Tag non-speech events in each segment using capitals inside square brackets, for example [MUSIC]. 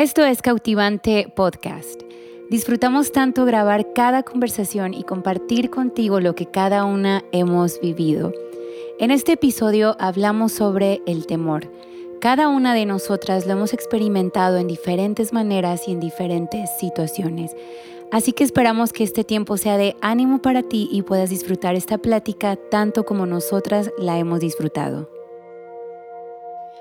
Esto es Cautivante Podcast. Disfrutamos tanto grabar cada conversación y compartir contigo lo que cada una hemos vivido. En este episodio hablamos sobre el temor. Cada una de nosotras lo hemos experimentado en diferentes maneras y en diferentes situaciones. Así que esperamos que este tiempo sea de ánimo para ti y puedas disfrutar esta plática tanto como nosotras la hemos disfrutado.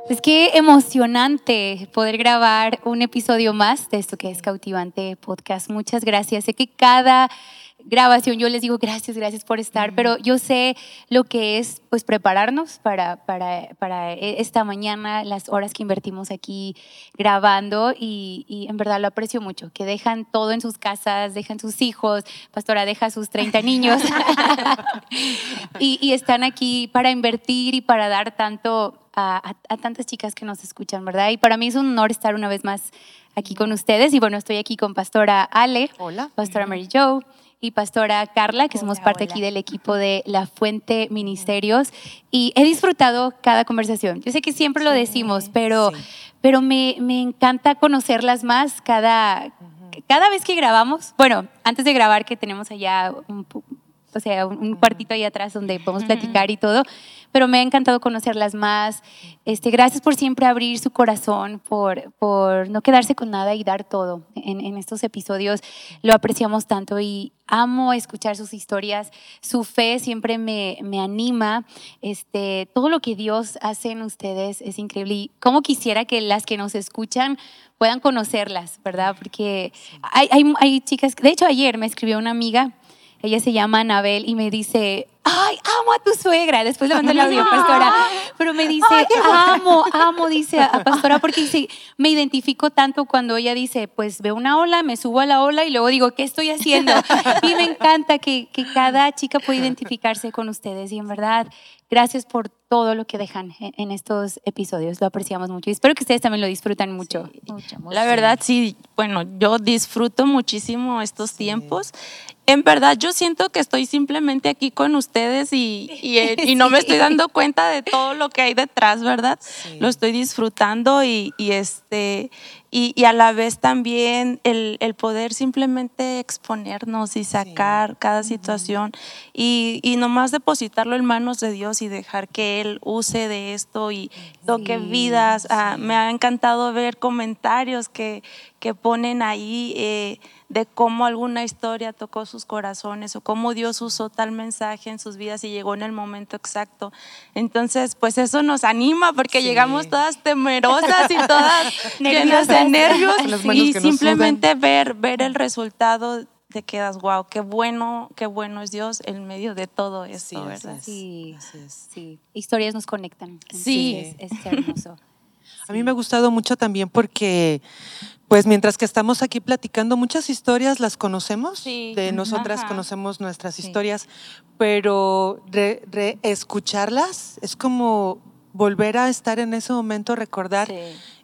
Pues qué emocionante poder grabar un episodio más de esto que es Cautivante Podcast. Muchas gracias. Sé que cada grabación yo les digo gracias, gracias por estar, pero yo sé lo que es pues prepararnos para, para, para esta mañana, las horas que invertimos aquí grabando y, y, en verdad lo aprecio mucho, que dejan todo en sus casas, dejan sus hijos, pastora deja sus 30 niños [LAUGHS] [LAUGHS] y, y, están aquí para invertir y para dar tanto a, tantas chicas que nos escuchan, ¿verdad? Y para mí es un honor estar una vez más aquí con ustedes y bueno, estoy aquí con pastora Ale, Hola. pastora Mary Jo y pastora Carla, que Hola, somos parte hola. aquí del equipo de La Fuente Ministerios. Y he disfrutado cada conversación. Yo sé que siempre lo decimos, pero, sí. pero me, me encanta conocerlas más cada, cada vez que grabamos. Bueno, antes de grabar, que tenemos allá un, o sea, un, cuartito ahí atrás donde podemos platicar y todo, pero me ha encantado conocerlas más. Este, gracias por siempre abrir su corazón, por, por no quedarse con nada y dar todo en, en estos episodios. Lo apreciamos tanto y amo escuchar sus historias. Su fe siempre me, me anima. Este, todo lo que Dios hace en ustedes es increíble. Y cómo quisiera que las que nos escuchan puedan conocerlas, ¿verdad? Porque hay, hay, hay chicas, de hecho ayer me escribió una amiga ella se llama Anabel y me dice, ay, amo a tu suegra. Después le mando el audio, [LAUGHS] pastora. Pero me dice, amo, amo, dice a pastora, porque dice, me identifico tanto cuando ella dice, pues veo una ola, me subo a la ola y luego digo, ¿qué estoy haciendo? [LAUGHS] Y me encanta que, que cada chica pueda identificarse con ustedes. Y en verdad, gracias por todo lo que dejan en, en estos episodios. Lo apreciamos mucho. Y espero que ustedes también lo disfrutan mucho. La verdad, sí, bueno, yo disfruto muchísimo estos tiempos. En verdad, yo siento que estoy simplemente aquí con ustedes y, y, eh, y no me [LAUGHS] estoy dando cuenta de todo lo que hay detrás, ¿verdad? Sí. Lo estoy disfrutando y, y este, y, y a la vez también el, el poder simplemente exponernos y sacar cada situación y, y nomás depositarlo en manos de Dios y dejar que Él use de esto y toque Sí, vidas. Ah, me ha encantado ver comentarios que, que ponen ahí eh, de cómo alguna historia tocó sus corazones o cómo Dios usó tal mensaje en sus vidas y llegó en el momento exacto. Entonces, pues eso nos anima porque Sí. llegamos todas temerosas y todas [LAUGHS] llenas de nervios y simplemente ver, ver el resultado te quedas, wow, qué bueno, qué bueno es Dios en medio de todo Sí, esto, así ¿verdad? es. Sí, es. sí. Historias nos conectan. Sí. Es, es hermoso. [LAUGHS] A mí me ha gustado mucho también porque, pues mientras que estamos aquí platicando, muchas historias las conocemos, Sí. de nosotras Ajá. conocemos nuestras Sí. historias, pero re- re- escucharlas es como volver a estar en ese momento, recordar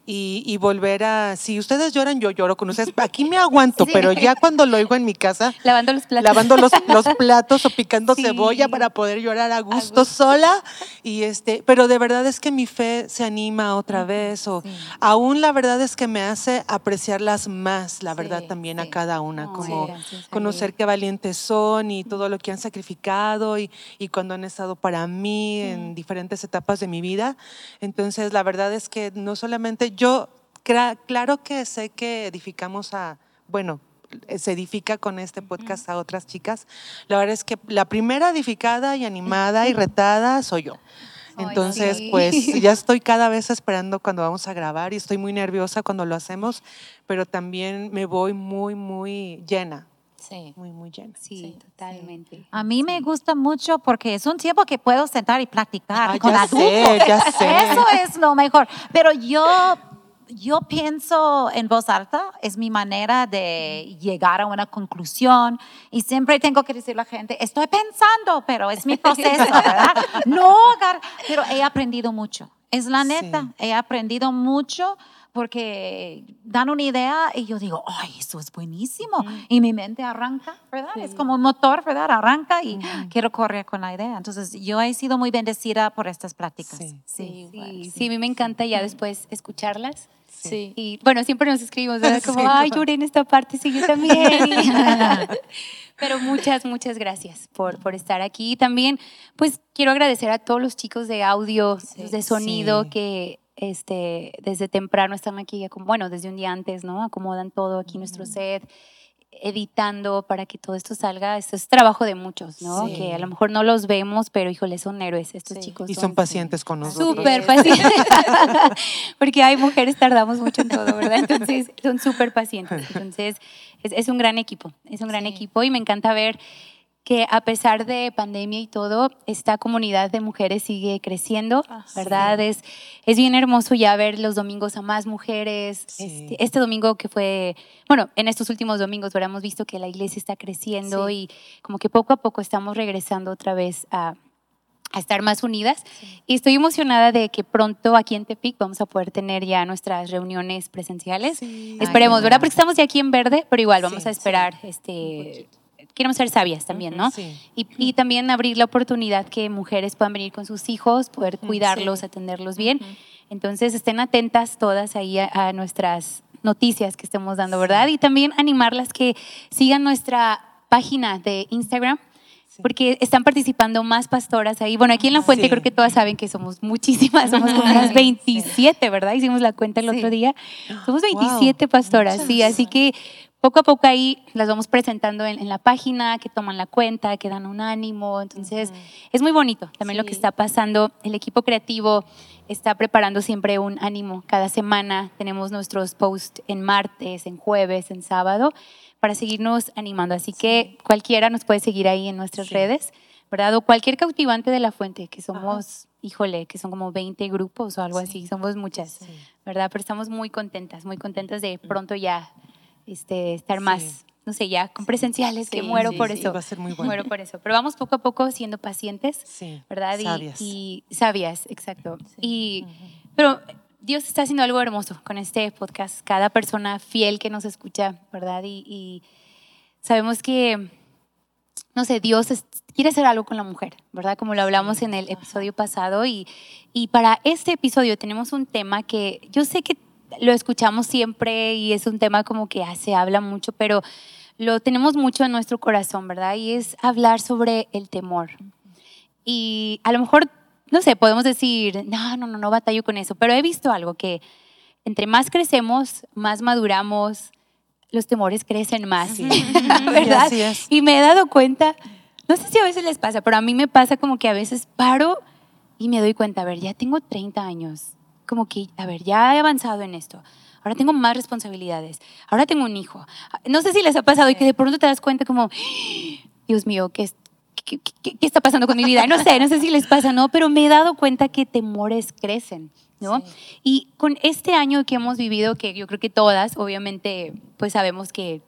y, y volver a, si ustedes lloran, yo lloro con ustedes. Aquí me [LAUGHS] aguanto, pero ya cuando lo oigo en mi casa, Lavando los platos. lavando los, los platos o picando [LAUGHS] cebolla para poder llorar a gusto, gusto. sola. Y este, pero de verdad es que mi fe se anima otra vez. O aún la verdad es que me hace apreciarlas más, la verdad, Sí, también a sí. cada una. Oh, como gracias, conocer qué valientes son y todo lo que han sacrificado y, y cuando han estado para mí en diferentes etapas de mi vida. Entonces, la verdad es que no solamente yo, claro que sé que edificamos a, bueno, se edifica con este podcast a otras chicas. La verdad es que la primera edificada y animada y retada soy yo. Ay, Entonces, sí. pues [LAUGHS] ya estoy cada vez esperando cuando vamos a grabar y estoy muy nerviosa cuando lo hacemos, pero también me voy muy, muy llena, Sí. muy, muy llena. Sí, totalmente. A mí me gusta mucho porque es un tiempo que puedo sentar y practicar Ah, con ya adultos. sé, ya sé. [LAUGHS] Eso es lo mejor. Pero yo, yo pienso en voz alta, es mi manera de llegar a una conclusión y siempre tengo que decirle a la gente, estoy pensando, pero es mi [LAUGHS] proceso, ¿verdad? No, pero he aprendido mucho. Es la neta, Sí. he aprendido mucho porque dan una idea y yo digo, ay, eso es buenísimo. Y mi mente arranca, ¿verdad? Es como un motor, ¿verdad? Arranca y quiero correr con la idea. Entonces, yo he sido muy bendecida por estas pláticas. Sí. Sí, sí, sí, a mí me encanta ya después escucharlas Sí. Y bueno, siempre nos escribimos, ¿verdad? [LAUGHS] Como, Sí, ay, lloré en esta parte, sí, yo también. [LAUGHS] Pero muchas, muchas gracias por, por estar aquí. Y también, pues, quiero agradecer a todos los chicos de audio, de sonido, Sí. que este, desde temprano están aquí, bueno, desde un día antes, ¿no? Acomodan todo aquí nuestro set, editando para que todo esto salga. Esto es trabajo de muchos, ¿no? Sí. Que a lo mejor no los vemos, pero híjole, son héroes estos Sí. chicos. Y son pacientes con nosotros. Súper pacientes. [LAUGHS] Porque hay mujeres tardamos mucho en todo, ¿verdad? Entonces, son súper pacientes. [LAUGHS] Entonces, es, es un gran equipo, es un gran Sí. equipo y me encanta ver que a pesar de pandemia y todo, esta comunidad de mujeres sigue creciendo, Ah, sí. ¿verdad? Es, es bien hermoso ya ver los domingos a más mujeres. Sí. Este, este domingo que fue, bueno, en estos últimos domingos, ¿verdad? Hemos visto que la iglesia está creciendo Sí. y como que poco a poco estamos regresando otra vez a, a estar más unidas. Y estoy emocionada de que pronto aquí en Tepic vamos a poder tener ya nuestras reuniones presenciales. Esperemos, qué ¿verdad? Porque estamos ya aquí en verde, pero igual vamos a esperar, este, queremos ser sabias también, ¿no? Sí. Y, y también abrir la oportunidad que mujeres puedan venir con sus hijos, poder cuidarlos, Sí. atenderlos bien. Entonces estén atentas todas ahí a, a nuestras noticias que estemos dando, ¿verdad? Y también animarlas que sigan nuestra página de Instagram. Sí. Porque están participando más pastoras ahí. Bueno, aquí en La Fuente Sí. creo que todas saben que somos muchísimas, somos [LAUGHS] unas 27, ¿verdad? Hicimos la cuenta el Sí. otro día. Somos Wow, 27 pastoras, sí, muchas. así que poco a poco ahí las vamos presentando en, en la página, que toman la cuenta, que dan un ánimo. Entonces, es muy bonito también lo que está pasando. El equipo creativo está preparando siempre un ánimo. Cada semana tenemos nuestros posts en martes, en jueves, en sábado, para seguirnos animando. Así que cualquiera nos puede seguir ahí en nuestras Sí. redes, ¿verdad? O cualquier cautivante de la fuente, que somos, híjole, que son como 20 grupos o algo así, somos muchas. Sí. ¿verdad? Pero estamos muy contentas, muy contentas de pronto ya este, estar Sí. más, no sé, ya con presenciales, que Sí, muero sí, por sí, eso. va a ser muy bueno. Muero por eso. Pero vamos poco a poco siendo pacientes, Sí. ¿verdad? Y- Sabias. Y, sabias, exacto. Y, pero Dios está haciendo algo hermoso con este podcast. Cada persona fiel que nos escucha, ¿verdad? Y, y sabemos que, no sé, Dios es- quiere hacer algo con la mujer, ¿verdad? Como lo hablamos en el episodio pasado. Y, y para este episodio tenemos un tema que yo sé que lo escuchamos siempre y es un tema como que ah, se habla mucho, pero lo tenemos mucho en nuestro corazón, ¿verdad? Y es hablar sobre el temor. Y a lo mejor, no sé, podemos decir, no, no, no, no batallo con eso, pero he visto algo que entre más crecemos, más maduramos, los temores crecen más, Sí. [LAUGHS] ¿verdad? Así es. Y me he dado cuenta, no sé si a veces les pasa, pero a mí me pasa como que a veces paro y me doy cuenta, a ver, ya tengo 30 años, como que, a ver, ya he avanzado en esto. Ahora tengo más responsabilidades. Ahora tengo un hijo. No sé si les ha pasado y que de pronto te das cuenta como, Dios mío, ¿qué, qué, qué- qué está pasando con mi vida? No sé, no sé si les pasa, ¿no? Pero me he dado cuenta que temores crecen, ¿no? Y con este año que hemos vivido, que yo creo que todas, obviamente, pues sabemos que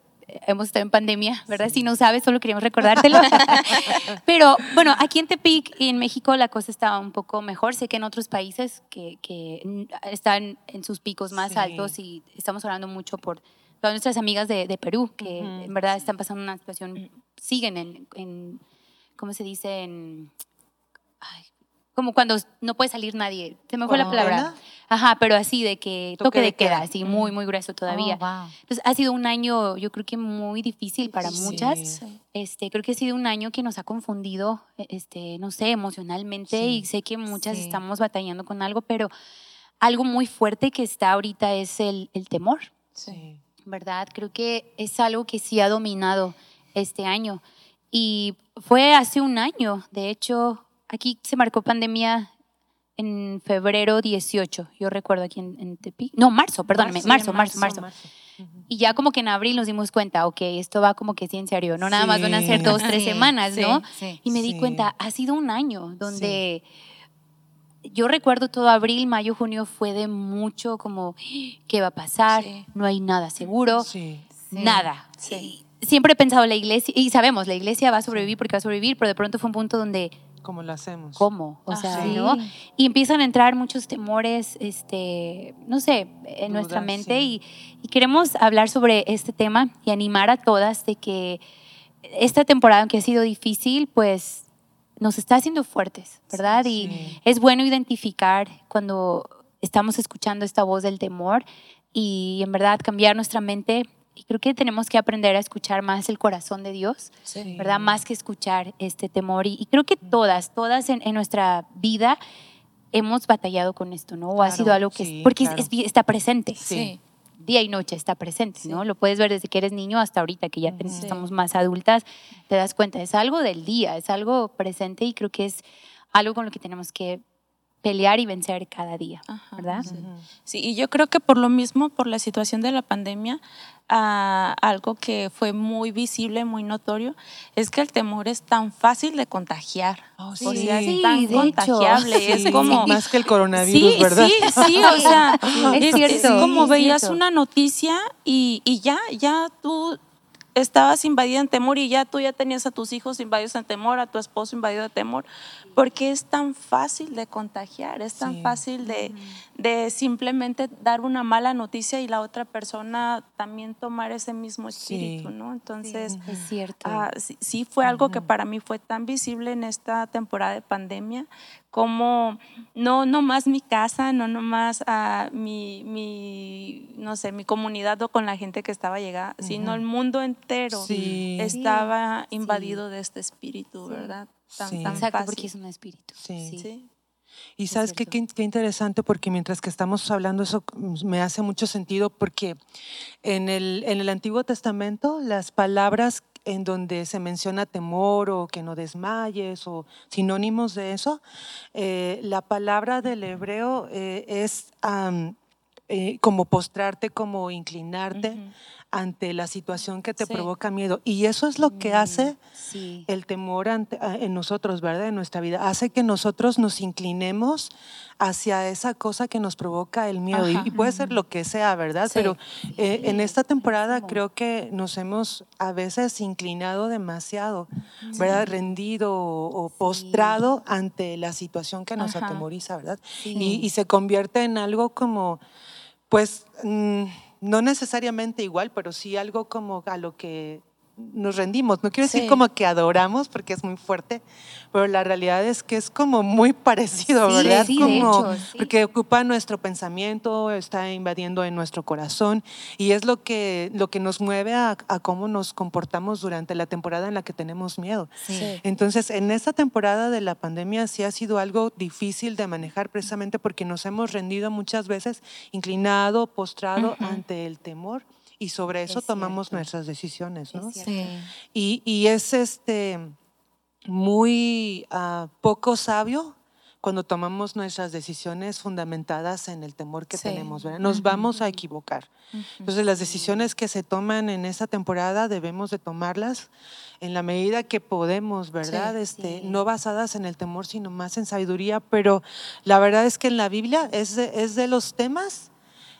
hemos estado en pandemia, ¿verdad? Si no sabes, solo queríamos recordártelo. [LAUGHS] Pero bueno, aquí en Tepic y en México la cosa está un poco mejor. Sé que en otros países que, que están en sus picos más Sí. altos y estamos hablando mucho por todas nuestras amigas de, de Perú, que en verdad están pasando una situación, siguen en, en ¿cómo se dice? En, como cuando no puede salir nadie. Se me fue la palabra. ¿Cuarentena? Ajá, pero así de que toque, Toque de de queda, queda. así muy, muy grueso todavía. Oh, wow. Entonces ha sido un año, yo creo que muy difícil para Sí. muchas. Este, creo que ha sido un año que nos ha confundido, este, no sé, emocionalmente Sí. y sé que muchas Sí. estamos batallando con algo, pero algo muy fuerte que está ahorita es el, el temor, Sí. ¿verdad? Creo que es algo que sí ha dominado este año. Y fue hace un año, de hecho, aquí se marcó pandemia en febrero 18, yo recuerdo aquí en, en Tepic. No, marzo, perdóname, marzo, en marzo, marzo. Ujú. Y ya como que en abril nos dimos cuenta, ok, esto va como que sí en serio, no nada más van a ser dos, tres Sí, semanas, sí, ¿no? sí. Y me di Sí. cuenta, ha sido un año donde yo recuerdo todo abril, mayo, junio fue de mucho como, ¿qué va a pasar? Sí. No hay nada seguro, Sí. Sí. nada. Sí. Siempre he pensado la iglesia, y sabemos, la iglesia va a sobrevivir porque va a sobrevivir, pero de pronto fue un punto donde, ¿Cómo lo hacemos? ¿cómo? O sea, Ajá. ¿no? Sí. Y empiezan a entrar muchos temores, este, no sé, en nuestra Dudas, mente sí. y, y queremos hablar sobre este tema y animar a todas de que esta temporada, aunque ha sido difícil, pues nos está haciendo fuertes, ¿verdad? Y Sí. es bueno identificar cuando estamos escuchando esta voz del temor y en verdad cambiar nuestra mente. Y creo que tenemos que aprender a escuchar más el corazón de Dios, Sí. ¿verdad? Más que escuchar este temor. Y, y creo que todas, todas en, en nuestra vida hemos batallado con esto, ¿no? O ha Claro, sido algo que... sí, porque es- claro. es bien- está presente. Sí. Día y noche está presente, ¿no? Lo puedes ver desde que eres niño hasta ahorita, que ya estamos más adultas, te das cuenta, es algo del día, es algo presente y creo que es algo con lo que tenemos que pelear y vencer cada día, Ajá, ¿verdad? sí. Sí, y yo creo que por lo mismo, por la situación de la pandemia, ah, algo que fue muy visible, muy notorio, es que el temor es tan fácil de contagiar. Oh, O sí. es tan de hecho. contagiable. Sí, Es como. más que el coronavirus, sí, ¿verdad? Sí, sí, o sea, [LAUGHS] Es es, cierto, es como es veías cierto. una noticia y, y ya, ya tú estabas invadida en temor y ya tú ya tenías a tus hijos invadidos en temor, a tu esposo invadido de temor, porque es tan fácil de contagiar, es tan Sí. fácil de, de simplemente dar una mala noticia y la otra persona también tomar ese mismo espíritu, Sí. ¿no? Entonces, Es cierto. Ah, sí, sí fue algo que para mí fue tan visible en esta temporada de pandemia, como no nomás mi casa, no nomás ah, mi, mi, no sé, mi comunidad o con la gente que estaba llegada, sino el mundo entero Sí. estaba Sí. invadido de este espíritu, ¿verdad? Tan, Sí. tan Exacto, fácil. porque es un espíritu. Sí. Y sabes qué, qué, qué interesante, porque mientras que estamos hablando eso mm, me hace mucho sentido, porque en el, en el Antiguo Testamento las palabras en donde se menciona temor o que no desmayes o sinónimos de eso, eh, la palabra del hebreo eh, es eh, como postrarte, como inclinarte. Ante la situación que te Sí. provoca miedo. Y eso es lo que hace Sí. el temor ante- a- en nosotros, ¿verdad? En nuestra vida. Hace que nosotros nos inclinemos hacia esa cosa que nos provoca el miedo. Y, Ajá. y puede ser lo que sea, ¿verdad? Sí. Pero eh, en esta temporada creo que nos hemos a veces inclinado demasiado, ¿verdad? Rendido o, o postrado ante la situación que nos Ajá. atemoriza, ¿verdad? Y se convierte en algo como, pues, mm, no necesariamente igual, pero sí algo como a lo que nos rendimos. No quiero decir Sí. como que adoramos, porque es muy fuerte, pero la realidad es que es como muy [LAUGHS] parecido, Sí, ¿verdad? sí, de como, hecho, sí. Porque ocupa nuestro pensamiento, está invadiendo en nuestro corazón y es lo que, lo que nos mueve a, a cómo nos comportamos durante la temporada en la que tenemos miedo. Sí. Entonces, en esta temporada de la pandemia sí ha sido algo difícil de manejar precisamente porque nos hemos rendido muchas veces inclinado, postrado ante el temor y sobre eso Es tomamos cierto. nuestras decisiones, ¿no? Sí. Y, y es este muy ah, poco sabio cuando tomamos nuestras decisiones fundamentadas en el temor que Sí. tenemos, ¿verdad? Nos vamos a equivocar. Entonces las decisiones que se toman en esta temporada debemos de tomarlas en la medida que podemos, ¿verdad? Sí, este, sí. No basadas en el temor, sino más en sabiduría, pero la verdad es que en la Biblia es de, es de los temas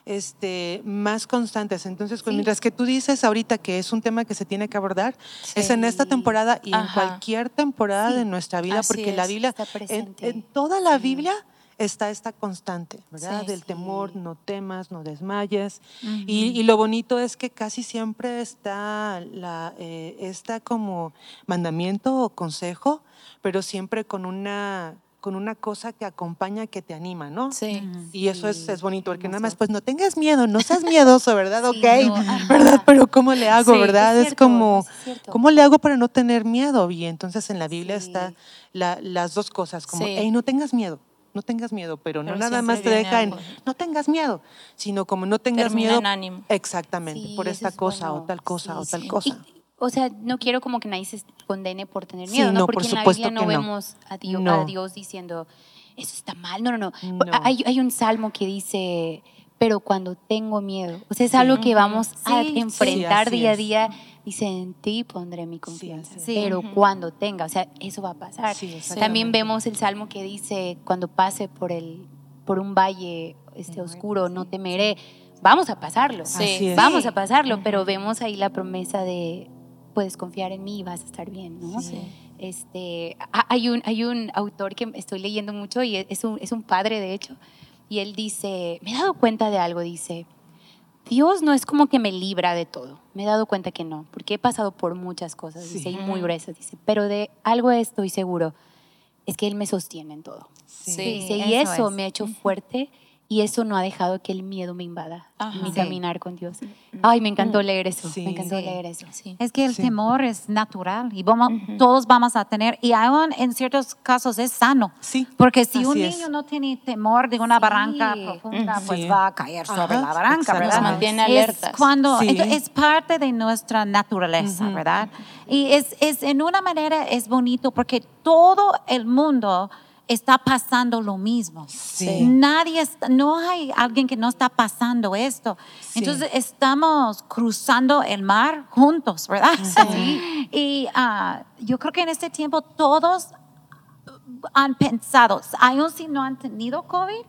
este, más constantes. Entonces, pues, Sí. mientras que tú dices ahorita que es un tema que se tiene que abordar, es en esta temporada y en Ajá. cualquier temporada Sí, de nuestra vida, así porque la Biblia, está en, en toda la. Biblia está esta constante, ¿verdad? Del temor, no temas, no desmayes. Y, y lo bonito es que casi siempre está la, eh, esta como mandamiento o consejo, pero siempre con una, con una cosa que acompaña, que te anima, ¿no? Sí. Y eso es, Sí, es bonito, porque nada más, pues no tengas miedo, no seas miedoso, ¿verdad? [LAUGHS] Sí, ok, no. ¿verdad? Pero ¿cómo le hago, Sí, verdad? es como, es. ¿cómo le hago para no tener miedo? Y entonces en la Biblia Sí. está la- las dos cosas, como, Sí. hey, no tengas miedo. No tengas miedo, pero no nada más te deja en, no tengas miedo, sino como no tengas Termina miedo. en ánimo. Exactamente, Sí, por esta es cosa o tal cosa o tal sí. cosa. Y, o sea, no quiero como que nadie se condene por tener Sí, miedo, ¿no? no, Porque por en la supuesto Biblia no no. vemos a Dios, No. a Dios diciendo, eso está mal. No, no, no. No. Hay, hay un salmo que dice, pero cuando tengo miedo. O sea, es algo que vamos a Sí, sí. enfrentar Sí, día a día. Dice, en ti pondré mi confianza. Sí. Pero cuando tenga, o sea, eso va a pasar. Sí, También vemos el salmo que dice, cuando pase por, el, por un valle este, oscuro, no sí. temeré. Vamos a pasarlo. Sí. Vamos a pasarlo, pero vemos ahí la promesa de puedes confiar en mí y vas a estar bien, ¿no? Sí. Este, ha- hay un, hay un autor que estoy leyendo mucho y es un, es un padre, de hecho, y él dice, me he dado cuenta de algo, dice, Dios no es como que me libra de todo, me he dado cuenta que no, porque he pasado por muchas cosas, Sí. dice, y muy gruesas, dice, pero de algo estoy seguro, es que Él me sostiene en todo. Sí. Sí. Dice, y eso eso es. me ha hecho fuerte y eso no ha dejado que el miedo me invada Ajá. mi Sí. caminar con Dios. Ay, me encantó leer eso. Sí. Me encantó Sí. leer eso. Sí. Es que el Sí. temor es natural y vamos, todos vamos a tener, y aún en ciertos casos es sano. Sí, Porque si un así es. niño no tiene temor de una Sí. barranca profunda, pues Sí. va a caer sobre Ajá, la barranca. ¿verdad? Nos mantiene Es alertas. cuando, Sí. entonces, es parte de nuestra naturaleza, ¿verdad? Y es, es, en una manera es bonito porque todo el mundo está pasando lo mismo. Sí. Nadie, está- no hay alguien que no está pasando esto. Sí. Entonces estamos cruzando el mar juntos, ¿verdad? [LAUGHS] Y ah, yo creo que en este tiempo todos han pensado, aún si no han tenido COVID,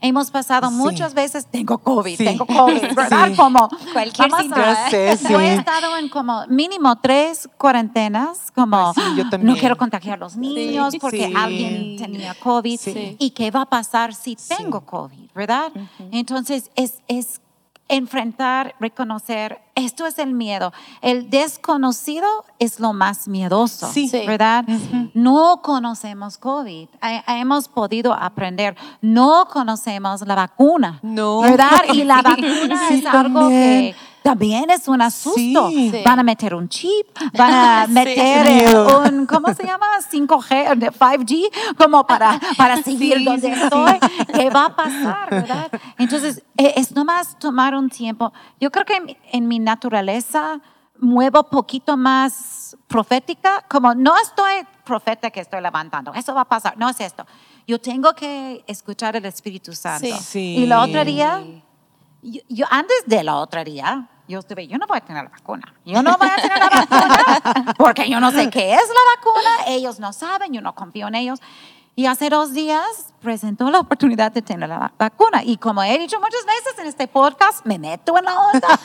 hemos pasado Sí. muchas veces, tengo COVID, Sí. tengo COVID, [LAUGHS] ¿verdad? Sí. Como Cualquier vamos síntoma. Ya sé, sí. Yo he estado en como mínimo tres cuarentenas, como Ay, sí, yo no quiero contagiar a los niños porque Sí. alguien tenía COVID. Sí. ¿Y qué va a pasar si Sí. tengo COVID, verdad? Entonces, es, es enfrentar, reconocer, esto es el miedo. El desconocido es lo más miedoso, Sí. Sí. ¿verdad? No conocemos COVID. Hemos podido aprender. No conocemos la vacuna, No. ¿verdad? [LAUGHS] Y la vacuna Sí, es algo que también es un asusto. Sí. Sí. Van a meter un chip, van a [LAUGHS] meter eh, Miedo. un, ¿cómo se llama? 5G, de 5G, como para, para [LAUGHS] seguir Sí, donde sí, sí. estoy. ¿Qué va a pasar, verdad? Entonces, eh, es nomás tomar un tiempo. Yo creo que en, en mi naturaleza muevo poquito más profética, como no estoy profeta que estoy levantando, eso va a pasar, no es esto. Yo tengo que escuchar el Espíritu Santo. Sí. Sí. Y el otro día, yo, yo antes de la otra día, yo estuve, yo no voy a tener la vacuna. Yo no voy a tener la vacuna porque yo no sé qué es la vacuna. Ellos no saben, yo no confío en ellos. Y hace dos días presentó la oportunidad de tener la va- vacuna. Y como he dicho muchas veces en este podcast, me meto en la onda. [LAUGHS]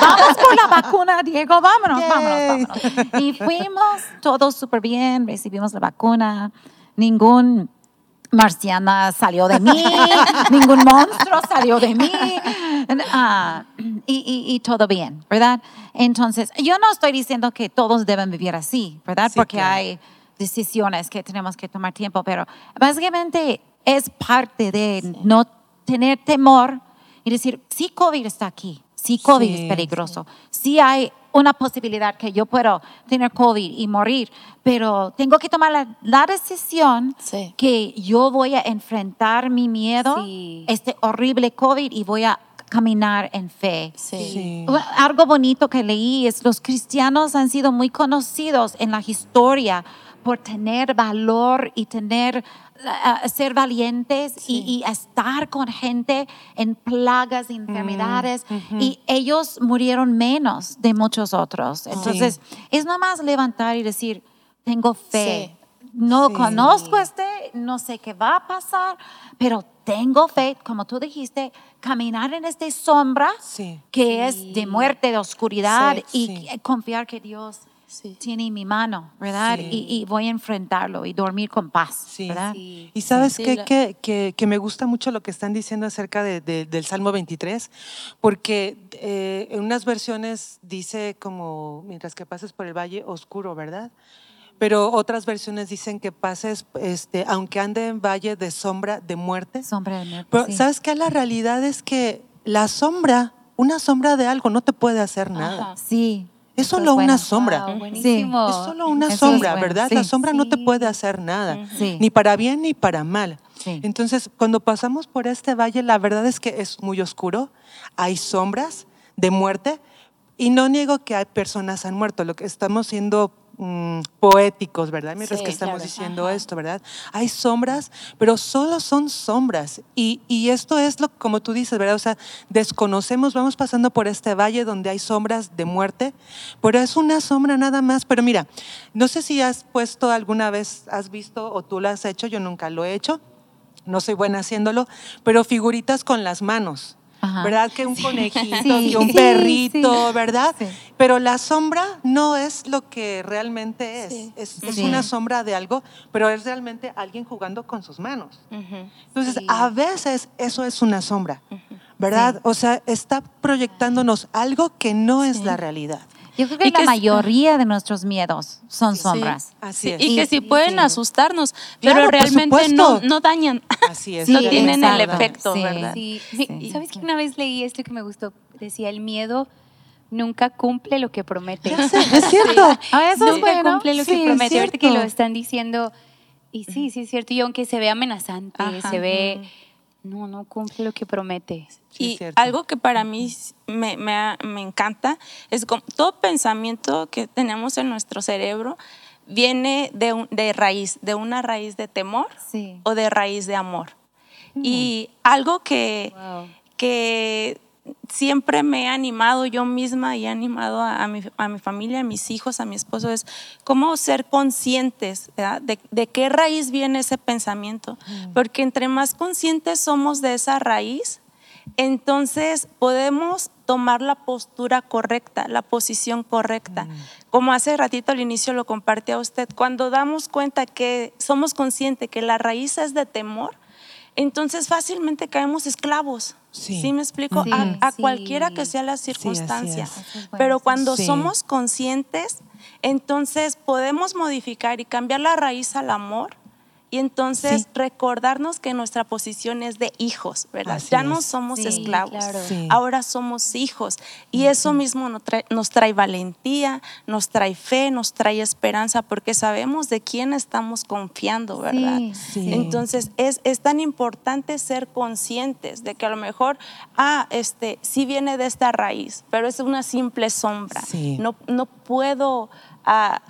Vamos por la vacuna, Diego, vámonos, Yay. vámonos, vámonos. Y fuimos todos súper bien, recibimos la vacuna. Ningún marciana salió de mí, [LAUGHS] ningún monstruo salió de mí, ah, y, y- y todo bien, ¿verdad? Entonces, yo no estoy diciendo que todos deben vivir así, ¿verdad? Sí, Porque claro. hay decisiones que tenemos que tomar tiempo, pero básicamente es parte de no tener temor y decir, sí, COVID está aquí, sí, COVID Sí, es peligroso, sí hay una posibilidad que yo puedo tener COVID y morir, pero tengo que tomar la, la decisión Sí. que yo voy a enfrentar mi miedo, Sí. este horrible COVID, y voy a caminar en fe. Sí. Sí. Algo bonito que leí es los cristianos han sido muy conocidos en la historia por tener valor y tener ah, ser valientes y, y estar con gente en plagas, enfermedades y ellos murieron menos de muchos otros. Entonces, es nomás levantar y decir, tengo fe. No Sí. conozco este, no sé qué va a pasar, pero tengo fe, como tú dijiste, caminar en esta sombra Sí. que es de muerte, de oscuridad Sí, y sí. confiar que Dios Sí. tiene mi mano, ¿verdad? Sí. Y, y voy a enfrentarlo y dormir con paz, Sí. ¿verdad? Sí. Y sabes Sí, qué? la- que, que, que me gusta mucho lo que están diciendo acerca de- de- del Salmo 23, porque eh, en unas versiones dice como, mientras que pases por el valle oscuro, ¿verdad? Pero otras versiones dicen que pases, este, aunque ande en valle de sombra, de muerte. Sombra de muerte, Pero sí. ¿sabes qué? La realidad es que la sombra, una sombra de algo no te puede hacer nada. Ajá. Sí. Es eso solo una sombra. Wow. Es solo una Eso es sombra, bueno, ¿verdad? sí. La sombra no te puede hacer nada, Sí. ni para bien ni para mal. Sí. Entonces, cuando pasamos por este valle, la verdad es que es muy oscuro, hay sombras de muerte, y no niego que hay personas han muerto, lo que estamos siendo mm, poéticos, ¿verdad? Mientras Sí, que estamos claro. diciendo Ajá. esto, ¿verdad? Hay sombras, pero solo son sombras. Y, y esto es lo como tú dices, ¿verdad? O sea, desconocemos, vamos pasando por este valle donde hay sombras de muerte, pero es una sombra nada más. Pero mira, no sé si has puesto alguna vez, has visto o tú lo has hecho, yo nunca lo he hecho, no soy buena haciéndolo, pero figuritas con las manos. Ajá. ¿Verdad? Que un conejito, Sí, que un perrito, sí. ¿verdad? Sí. Pero la sombra no es lo que realmente es. Es, una sombra de algo, pero es realmente alguien jugando con sus manos. Entonces, a veces eso es una sombra, ¿verdad? O sea, está proyectándonos algo que no es la realidad. Yo creo que Y la que- mayoría de nuestros miedos son Sí. sombras. Así Sí, es. y que sí pueden Sí. asustarnos, pero realmente no, no dañan. Así [LAUGHS] es. Sí, no tienen el efecto, Sí. ¿verdad? Sí. Sí. ¿Sabes que una vez leí esto que me gustó? Decía, el miedo nunca cumple lo que promete. Ya sé, es [LAUGHS] cierto. Ah, eso es nunca bueno. cumple lo Sí, que es promete. Ahorita que lo están diciendo, y sí, sí es cierto. Y aunque se ve amenazante, Ajá. se ve, no, no cumple lo que promete. Sí, y cierto. algo que para mí me, me me encanta es como todo pensamiento que tenemos en nuestro cerebro viene de, un- de raíz, de una raíz de temor Sí. o de raíz de amor. Y algo que, Wow. que siempre me he animado yo misma y he animado a, a mi, a mi familia, a mis hijos, a mi esposo, es cómo ser conscientes ¿verdad? de, de qué raíz viene ese pensamiento. Porque entre más conscientes somos de esa raíz, entonces podemos tomar la postura correcta, la posición correcta. Como hace ratito al inicio lo compartí a usted, cuando damos cuenta que somos conscientes que la raíz es de temor, entonces fácilmente caemos esclavos. Sí. Sí, me explico, Sí, a, a sí. cualquiera que sea la circunstancia. es. Pero cuando Sí. somos conscientes, entonces podemos modificar y cambiar la raíz al amor y entonces Sí. recordarnos que nuestra posición es de hijos, ¿verdad? Así ya no somos Sí, esclavos, claro. Sí. ahora somos hijos y eso mismo nos trae, nos trae valentía, nos trae fe, nos trae esperanza porque sabemos de quién estamos confiando, ¿verdad? Sí, Sí. Entonces es, es tan importante ser conscientes de que a lo mejor, ah, este, sí viene de esta raíz, pero es una simple sombra. Sí. No, no puedo ah,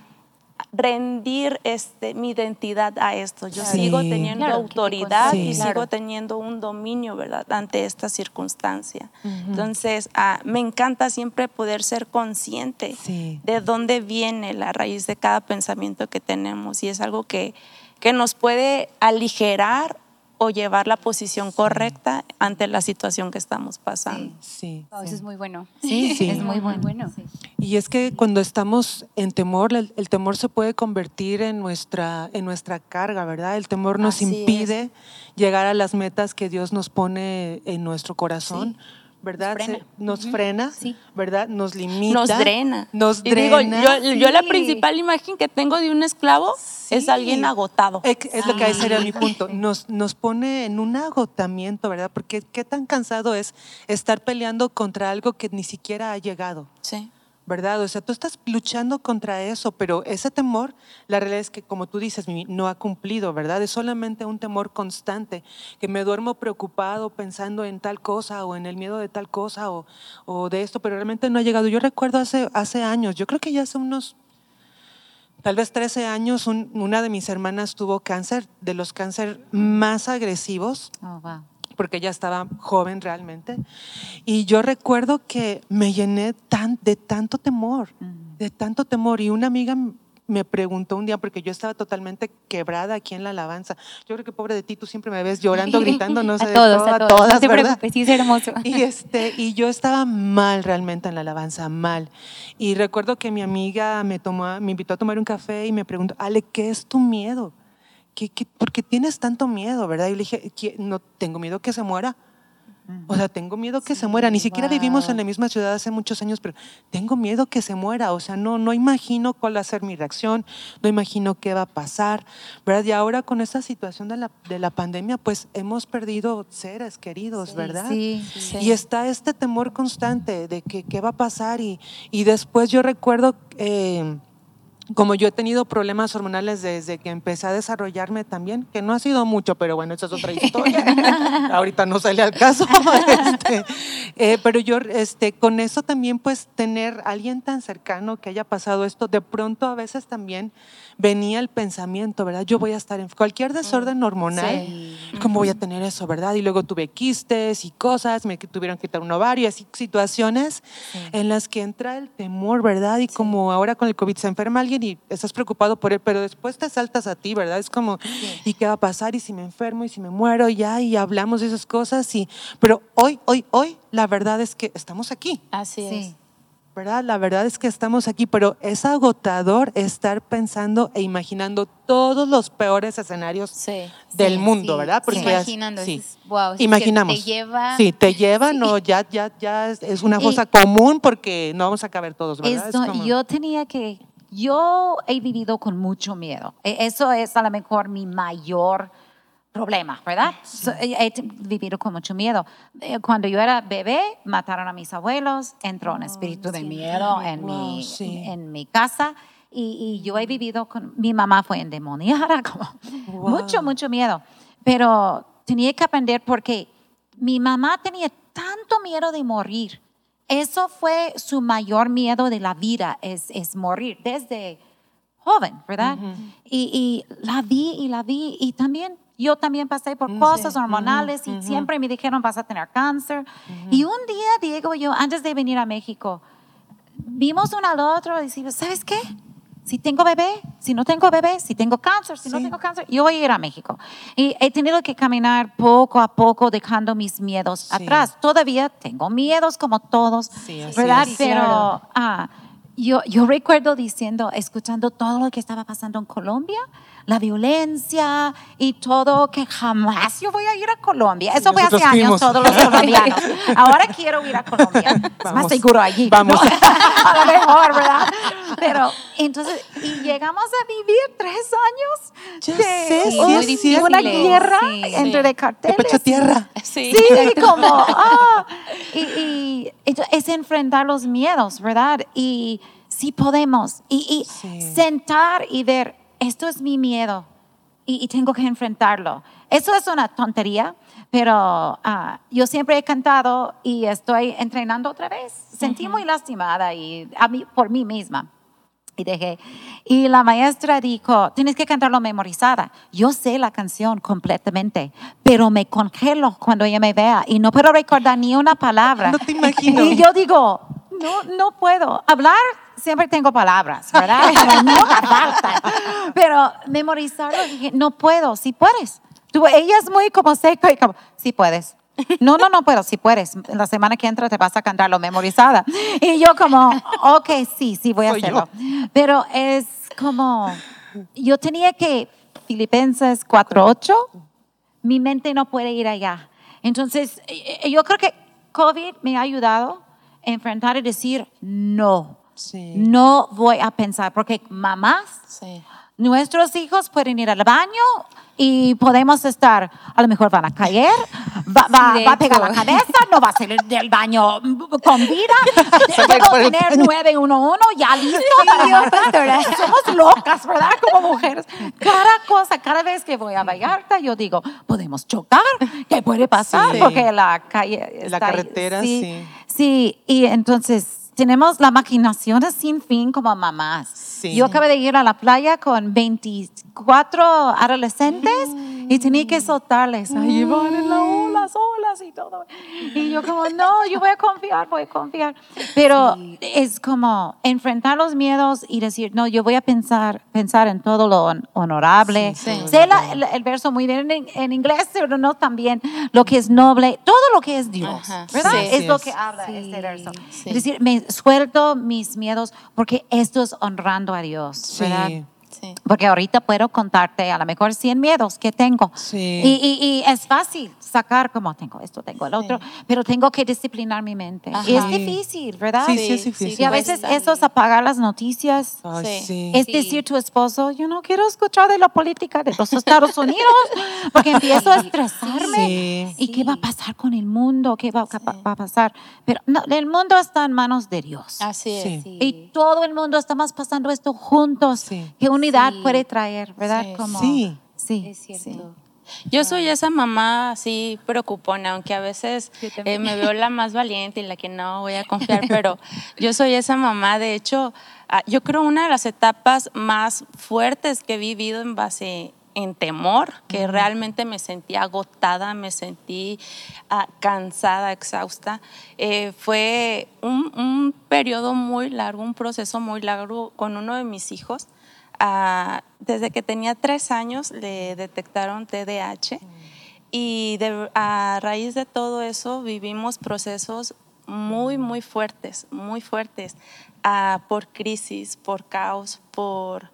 rendir este, mi identidad a esto. Yo Sí. sigo teniendo Claro, autoridad Sí. y Claro. sigo teniendo un dominio, ¿verdad?, ante esta circunstancia. Entonces, ah, me encanta siempre poder ser consciente Sí. de dónde viene la raíz de cada pensamiento que tenemos y es algo que, que nos puede aligerar o llevar la posición correcta ante la situación que estamos pasando. Sí. Wow, Eso es muy bueno. Sí, [LAUGHS] Sí. es muy bueno. bueno. Sí. Y es que cuando estamos en temor, el, el temor se puede convertir en nuestra, en nuestra carga, ¿verdad? El temor nos Así es. impide llegar a las metas que Dios nos pone en nuestro corazón. ¿Verdad? Nos frena. Nos frena, Sí. ¿verdad? Nos limita. Nos drena. Nos Y digo, yo, yo la principal imagen que tengo de un esclavo es alguien agotado. Es, es lo que ese era mi punto. [LAUGHS] Nos, nos pone en un agotamiento, ¿verdad? Porque qué tan cansado es estar peleando contra algo que ni siquiera ha llegado. Sí. ¿Verdad? O sea, tú estás luchando contra eso, pero ese temor, la realidad es que, como tú dices, no ha cumplido, ¿verdad? Es solamente un temor constante, que me duermo preocupado pensando en tal cosa o en el miedo de tal cosa o, de esto, pero realmente no ha llegado. Yo recuerdo hace, hace años, yo creo que ya hace unos, tal vez 13 años, un- una de mis hermanas tuvo cáncer, de los cáncer más agresivos Oh, wow. Porque ella estaba joven realmente. Y yo recuerdo que me llené tan, de tanto temor, de tanto temor. Y una amiga me preguntó un día, porque yo estaba totalmente quebrada aquí en la alabanza. Yo creo que pobre de ti, tú siempre me ves llorando, [LAUGHS] gritando, no sé, a de todos, todo, a todos. todas, no te sí es hermoso. Y, este, y yo estaba mal realmente en la alabanza, mal. Y recuerdo que mi amiga me, tomó, me invitó a tomar un café y me preguntó, Ale, ¿qué es tu miedo? ¿Qué, qué, por qué tienes tanto miedo, verdad? Y le dije, "¿Qui- no, tengo miedo que se muera. O sea, tengo miedo que se muera. Ni siquiera vivimos en la misma ciudad hace muchos años, pero tengo miedo que se muera. O sea, no, no imagino cuál va a ser mi reacción, no imagino qué va a pasar, ¿verdad? Y ahora con esta situación de la, de la pandemia, pues hemos perdido seres queridos, ¿verdad? Sí. Y está este temor constante de que qué va a pasar y, y después yo recuerdo, eh, como yo he tenido problemas hormonales desde que empecé a desarrollarme también, que no ha sido mucho, pero bueno, esa es otra historia. [LAUGHS] Ahorita no sale al caso. [LAUGHS] Este, eh, pero yo, este, con eso también, pues, tener alguien tan cercano que haya pasado esto, de pronto a veces también venía el pensamiento, ¿verdad? Yo voy a estar en cualquier desorden hormonal. ¿Cómo voy a tener eso, verdad? Y luego tuve quistes y cosas, me tuvieron que quitar un ovario, así situaciones en las que entra el temor, ¿verdad? Y como ahora con el COVID se enferma alguien y estás preocupado por él, pero después te saltas a ti, ¿verdad? Es como, ¿y qué va a pasar? ¿Y si me enfermo? ¿Y si me muero? Y ya, y hablamos de esas cosas. Y, pero hoy, hoy, hoy, la verdad es que estamos aquí. Así es. Sí. ¿verdad? La verdad es que estamos aquí, pero es agotador estar pensando e imaginando todos los peores escenarios Sí. del Sí, mundo, sí, ¿verdad? sí. ya- Imaginando, sí. es- wow, sí, Imaginamos. que te lleva- Sí, te lleva, no, ya, ya, ya es- es una Y- cosa común porque no vamos a caber todos, ¿verdad? Es Esto, como- yo tenía que, yo he vivido con mucho miedo. E- Eso es a lo mejor mi mayor problema, ¿verdad? So, he vivido con mucho miedo. Eh, Cuando yo era bebé, mataron a mis abuelos, entró un espíritu de miedo en, Wow, mi, sí. en mi casa. Y, y yo he vivido con, mi mamá fue endemoniada, [LAUGHS] como Wow. mucho, mucho miedo. Pero tenía que aprender porque mi mamá tenía tanto miedo de morir. Eso fue su mayor miedo de la vida, es, es morir desde joven, ¿verdad? y, y la vi y la vi y también yo también pasé por cosas hormonales y siempre me dijeron vas a tener cáncer. Y un día, Diego y yo, antes de venir a México, vimos uno al otro y decimos, ¿sabes qué? Si tengo bebé, si no tengo bebé, si tengo cáncer, si no Sí. tengo cáncer, yo voy a ir a México. Y he tenido que caminar poco a poco dejando mis miedos Sí. atrás. Todavía tengo miedos como todos, Sí, ¿verdad? Pero Claro. ah, yo, yo recuerdo diciendo, escuchando todo lo que estaba pasando en Colombia, la violencia y todo, que jamás yo voy a ir a Colombia. Eso fue hace años, todos los [LAUGHS] colombianos. Ahora quiero ir a Colombia. Es más Vamos. seguro allí. Vamos. ¿no? [LAUGHS] a lo mejor, ¿verdad? Pero entonces, y llegamos a vivir tres años Ya de sé, sí, cierto. una guerra Sí, entre De carteles. pecho tierra. Sí. Sí, como, ah, y, y ento- es enfrentar los miedos, ¿verdad? Y sí podemos. Y, y Sí. sentar y ver, esto es mi miedo y, y tengo que enfrentarlo. Eso es una tontería, pero ah, yo siempre he cantado y estoy entrenando otra vez. Sentí muy lastimada y a mí, por mí misma. Y dejé. Y la maestra dijo, tienes que cantarlo memorizada. Yo sé la canción completamente, pero me congelo cuando ella me vea y no puedo recordar ni una palabra. [LAUGHS] No te imagino. Y yo digo, no, no puedo. Hablar, siempre tengo palabras, ¿verdad? [LAUGHS] Como nunca faltan. Pero memorizarlo, dije, no puedo, si puedes. Tú, ella es muy como seca y como, sí puedes. No, no, no puedo, si puedes. La semana que entra te vas a cantarlo memorizada. Y yo como, ok, sí, sí, voy a Soy yo. hacerlo. Pero es como, yo tenía que, Filipenses 4.8, mi mente no puede ir allá. Entonces, eh, yo creo que COVID me ha ayudado a enfrentar y decir, no, Sí. no voy a pensar, porque mamás, Sí. Nuestros hijos pueden ir al baño y podemos estar, a lo mejor van a caer, va, va- va a pegar la cabeza, no va a salir del baño con vida, [LAUGHS] debo tener baño. 911 ya listo. Somos locas, ¿verdad? Como mujeres. Cada cosa, cada vez que voy a Vallarta, yo digo, podemos chocar, ¿qué puede pasar? Sí. Porque la calle La ahí. carretera, sí. Sí, y entonces tenemos la maquinación sin fin como mamás. Sí. Yo acabé de ir a la playa con 24 adolescentes y tenía que soltarles. Ahí van en la las olas y todo. Y yo como, no, yo voy a confiar, voy a confiar. Pero es como enfrentar los miedos y decir, no, yo voy a pensar, pensar en todo lo hon- honorable. Sí, sí. Sé la- el, el verso muy bien en, en inglés, pero no también lo que es noble, todo lo que es Dios, Ajá, ¿verdad? sí. es lo que habla este verso. Es decir, me suelto mis miedos porque esto es honrando a Dios, ¿verdad? Sí. Porque ahorita puedo contarte a lo mejor 100 miedos que tengo. Sí. Y, y- y es fácil sacar como tengo esto, tengo el otro, pero tengo que disciplinar mi mente. Y es Ajá. difícil, ¿verdad? Sí, sí, es difícil. Y a veces eso es apagar las noticias. Ay. Es decir, tu esposo, yo no quiero escuchar de la política de los Estados Unidos, [LAUGHS] porque empiezo a estresarme. Sí. ¿Y qué va a pasar con el mundo? ¿Qué va, a- va a pasar? Pero no, el mundo está en manos de Dios. Así es. Y todo el mundo estamos pasando esto juntos. Sí. ¿Qué Sí. puede traer, verdad? Sí. Como, Sí. sí. Es cierto. Yo soy esa mamá así preocupona, aunque a veces eh, me veo la más valiente y la que no voy a confiar, [LAUGHS] pero yo soy esa mamá. De hecho, ah, yo creo una de las etapas más fuertes que he vivido en base en temor, que realmente me sentí agotada, me sentí ah, cansada, exhausta, eh, fue un, un periodo muy largo, un proceso muy largo con uno de mis hijos. Ah, desde que tenía tres años le detectaron TDAH y de- a raíz de todo eso vivimos procesos muy, muy fuertes, muy fuertes, ah, por crisis, por caos, por,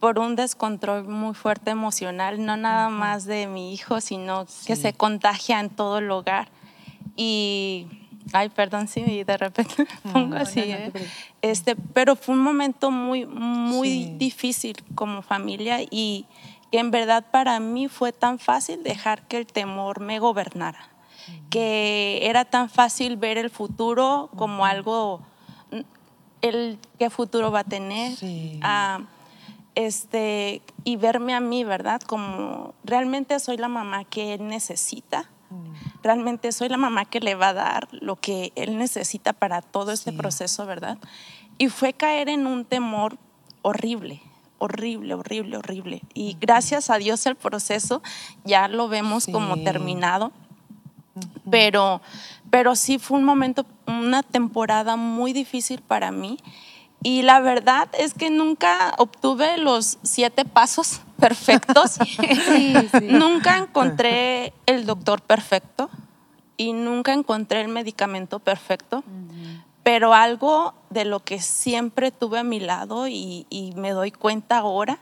por un descontrol muy fuerte emocional, no nada más de mi hijo, sino que se contagia en todo el hogar. Y, ay, perdón, sí, de repente [LAUGHS] pongo así. ¿eh? este, pero fue un momento muy, muy Sí. difícil como familia y que en verdad para mí fue tan fácil dejar que el temor me gobernara, que era tan fácil ver el futuro como algo, mm, el qué futuro va a tener, Sí. ah, este, y verme a mí, ¿verdad? Como realmente soy la mamá que él necesita, realmente soy la mamá que le va a dar lo que él necesita para todo este Sí. proceso, ¿verdad? Y fue caer en un temor horrible, horrible, horrible, horrible. Y gracias a Dios el proceso ya lo vemos como terminado. Pero, pero sí fue un momento, una temporada muy difícil para mí. Y la verdad es que nunca obtuve los siete pasos [LAUGHS] perfectos. Nunca encontré el doctor perfecto y nunca encontré el medicamento perfecto. Pero algo de lo que siempre tuve a mi lado y, y me doy cuenta ahora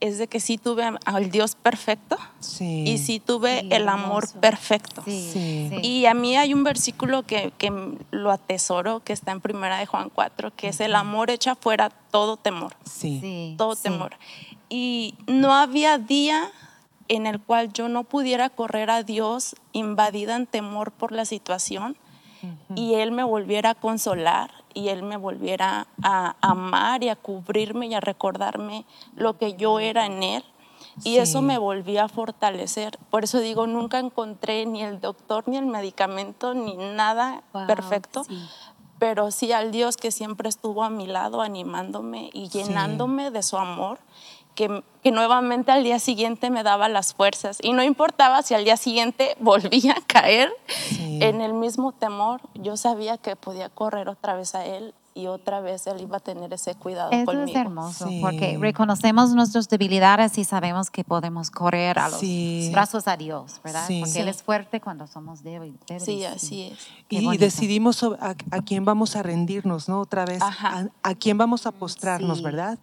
es de que sí tuve al Dios perfecto Sí. y sí tuve Sí, el amor hermoso. perfecto. Sí, Sí. sí. Y a mí hay un versículo que, que lo atesoro, que está en primera de Juan 4, que es el amor echa fuera todo temor, todo sí. temor. Y no había día en el cual yo no pudiera correr a Dios invadida en temor por la situación y Él me volviera a consolar y Él me volviera a amar y a cubrirme y a recordarme lo que yo era en Él. Y eso me volvía a fortalecer. Por eso digo, nunca encontré ni el doctor, ni el medicamento, ni nada Wow, perfecto. sí. Pero sí al Dios que siempre estuvo a mi lado, animándome y Sí. llenándome de su amor, que, que nuevamente al día siguiente me daba las fuerzas. Y no importaba si al día siguiente [LAUGHS] volvía a caer Sí. en el mismo temor, yo sabía que podía correr otra vez a Él y otra vez Él iba a tener ese cuidado Eso conmigo. es hermoso, Sí. porque reconocemos nuestras debilidades y sabemos que podemos correr a los Sí. brazos a Dios, ¿verdad? Sí. Porque Sí. Él es fuerte cuando somos débil- débiles. Sí, así es. Y decidimos a, a quién vamos a rendirnos, ¿no? Otra vez, a, a quién vamos a postrarnos, Sí. ¿verdad?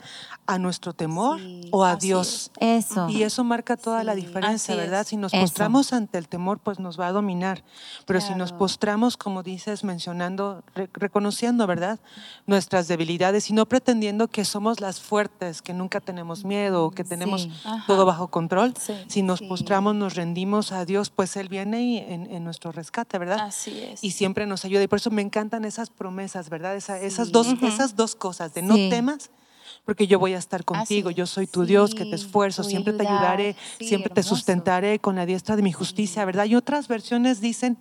¿A nuestro temor Sí, o a así Dios? Eso. Y eso marca toda la diferencia, así ¿verdad? es. Si nos Eso. postramos ante el temor, pues nos va a dominar. Pero si nos Claro. postramos, como dices, mencionando, re- reconociendo, ¿verdad? Nuestras debilidades y no pretendiendo que somos las fuertes, que nunca tenemos miedo que tenemos Sí. Todo bajo control. Sí. Si nos Sí. postramos, nos rendimos a Dios, pues Él viene y- en, en nuestro rescate, ¿verdad? Así es. y siempre nos ayuda. Y por eso me encantan esas promesas, ¿verdad? Esa- esas, Sí. dos, Ujú. esas dos cosas, de no Sí. temas, porque yo voy a estar contigo, es. yo soy tu Dios que te Sí, esfuerzo, te siempre te ayudar. ayudaré, Sí, siempre te hermoso. sustentaré con la diestra de mi justicia, ¿verdad? Y otras versiones dicen,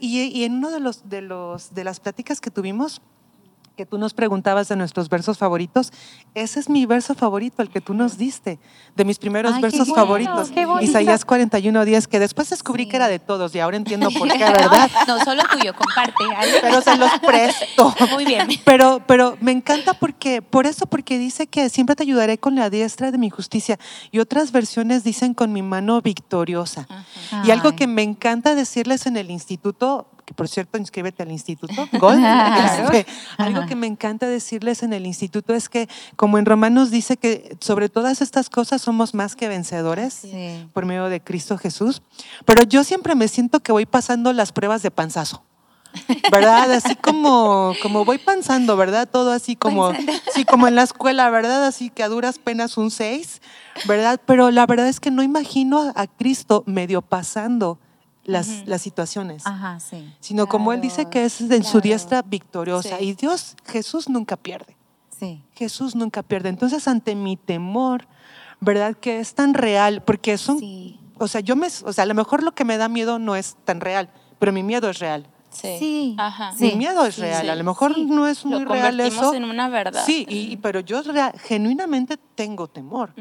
y- y en uno de, los, de, los, de las pláticas que tuvimos, que tú nos preguntabas de nuestros versos favoritos, ese es mi verso favorito, el que tú nos diste, de mis primeros Ay, versos bueno, favoritos. Isaías 41, 10, que después descubrí Sí. que era de todos y ahora entiendo por qué, [LAUGHS] ¿verdad? No, solo tuyo, comparte. Pero se los presto. Muy bien. Pero, pero me encanta porque, por eso, porque dice que siempre te ayudaré con la diestra de mi justicia. Y otras versiones dicen con mi mano victoriosa. Y algo que me encanta decirles en el instituto, que por cierto, inscríbete al instituto, [LAUGHS] este, algo que me encanta decirles en el instituto es que, como en Romanos dice que sobre todas estas cosas somos más que vencedores Sí. por medio de Cristo Jesús. Pero yo siempre me siento que voy pasando las pruebas de panzazo. ¿Verdad? Así como, como voy panzando, ¿verdad? Todo así como, sí, como en la escuela, ¿verdad? Así que a duras penas un 6, ¿verdad? Pero la verdad es que no imagino a Cristo medio pasando las, las situaciones, Ajá, sí. sino como Él dice que es en su diestra victoriosa. Sí. Y Dios, Jesús nunca pierde. Sí. Jesús nunca pierde. Entonces, ante mi temor, ¿verdad? Que es tan real, porque son, Sí. o sea, yo me, o sea, a lo mejor lo que me da miedo no es tan real, pero mi miedo es real. Sí. Sí. Ajá. Sí. Mi miedo es real. sí, a lo mejor sí. no es Lo muy real eso. en una verdad. Sí, y, y- pero yo genuinamente tengo temor.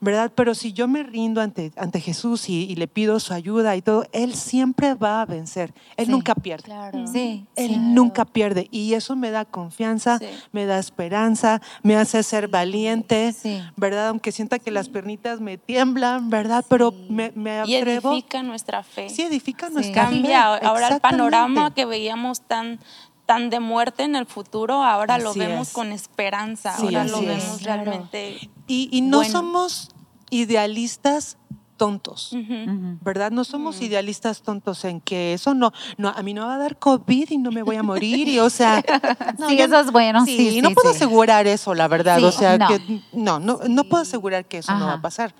¿verdad? Pero si yo me rindo ante, ante Jesús y, y le pido su ayuda y todo, Él siempre va a vencer. Él Sí. nunca pierde. Claro. Sí. Él Claro. nunca pierde y eso me da confianza, Sí. me da esperanza, me hace ser valiente, Sí. ¿verdad? Aunque sienta que las pernitas me tiemblan, ¿verdad? Pero me, me Y edifica nuestra fe. Sí, edifica nuestra fe. Cambia ahora el panorama que veíamos tan tan de muerte en el futuro, ahora lo Así vemos es. con esperanza, Sí, ahora lo es. vemos Claro. realmente. Y, y no Bueno. somos idealistas tontos. Ujú. ¿Verdad? No somos idealistas tontos en que eso no, no, a mí no va a dar COVID y no me voy a morir. Y, o sea, [LAUGHS] no, Sí, yo- eso es bueno, Sí, sí, no sí, puedo sí. asegurar eso, la verdad. Sí, o sea, no. que no, no, no puedo asegurar que eso no va Ajá. a pasar.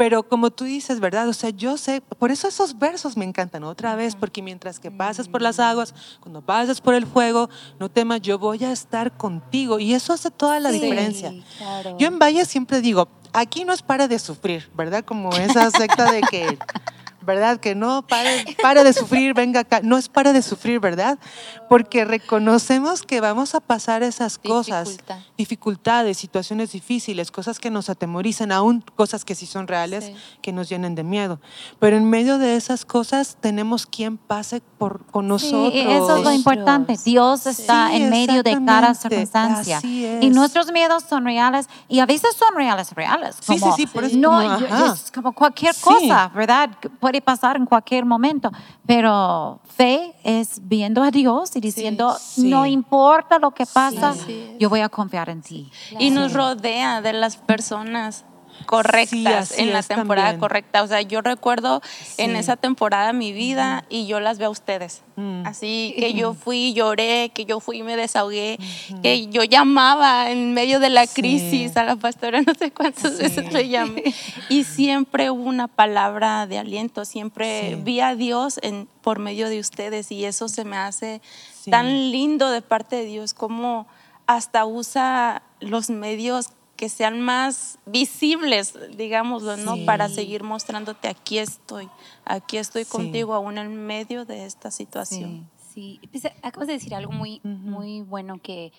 Pero como tú dices, ¿verdad? O sea, yo sé, por eso esos versos me encantan otra vez, porque mientras que pases por las aguas, cuando pases por el fuego, no temas, yo voy a estar contigo. Y eso hace toda la Sí, diferencia. claro. Yo en Valle siempre digo, aquí no es para de sufrir, ¿verdad? Como esa secta de que, ¿verdad? Que no pare, pare de sufrir, venga acá. No es para de sufrir, ¿verdad? Porque reconocemos que vamos a pasar esas cosas, Dificultad. dificultades, situaciones difíciles, cosas que nos atemorizan, aún cosas que sí son reales, Sí. que nos llenen de miedo. Pero en medio de esas cosas tenemos quien pase por, con nosotros. Sí, eso es lo importante. Dios está Sí, en medio de cada circunstancia. Así Y es. nuestros miedos son reales y a veces son reales, reales. Sí, sí, como- sí, por eso no, como, yo- es como cualquier Sí. cosa, ¿verdad? Puede pasar en cualquier momento. Pero fe es viendo a Dios y diciendo, sí. no importa lo que pasa, yo voy a confiar en ti. Y nos rodea de las personas correctas en la temporada también. correcta. O sea, yo recuerdo en esa temporada mi vida y yo las veo a ustedes. Mm. Así que yo [LAUGHS] fui, lloré, que yo fui y me desahogué, que yo llamaba en medio de la Sí. crisis a la pastora, no sé cuántas veces le llamé. Y siempre hubo una palabra de aliento, siempre vi a Dios en, por medio de ustedes y eso se me hace tan lindo de parte de Dios, como hasta usa los medios que sean más visibles, digámoslo, ¿no? Sí. Para seguir mostrándote, aquí estoy, aquí estoy Sí. contigo aún en medio de esta situación. Sí, pues, acabas de decir algo muy, Ujú. muy bueno que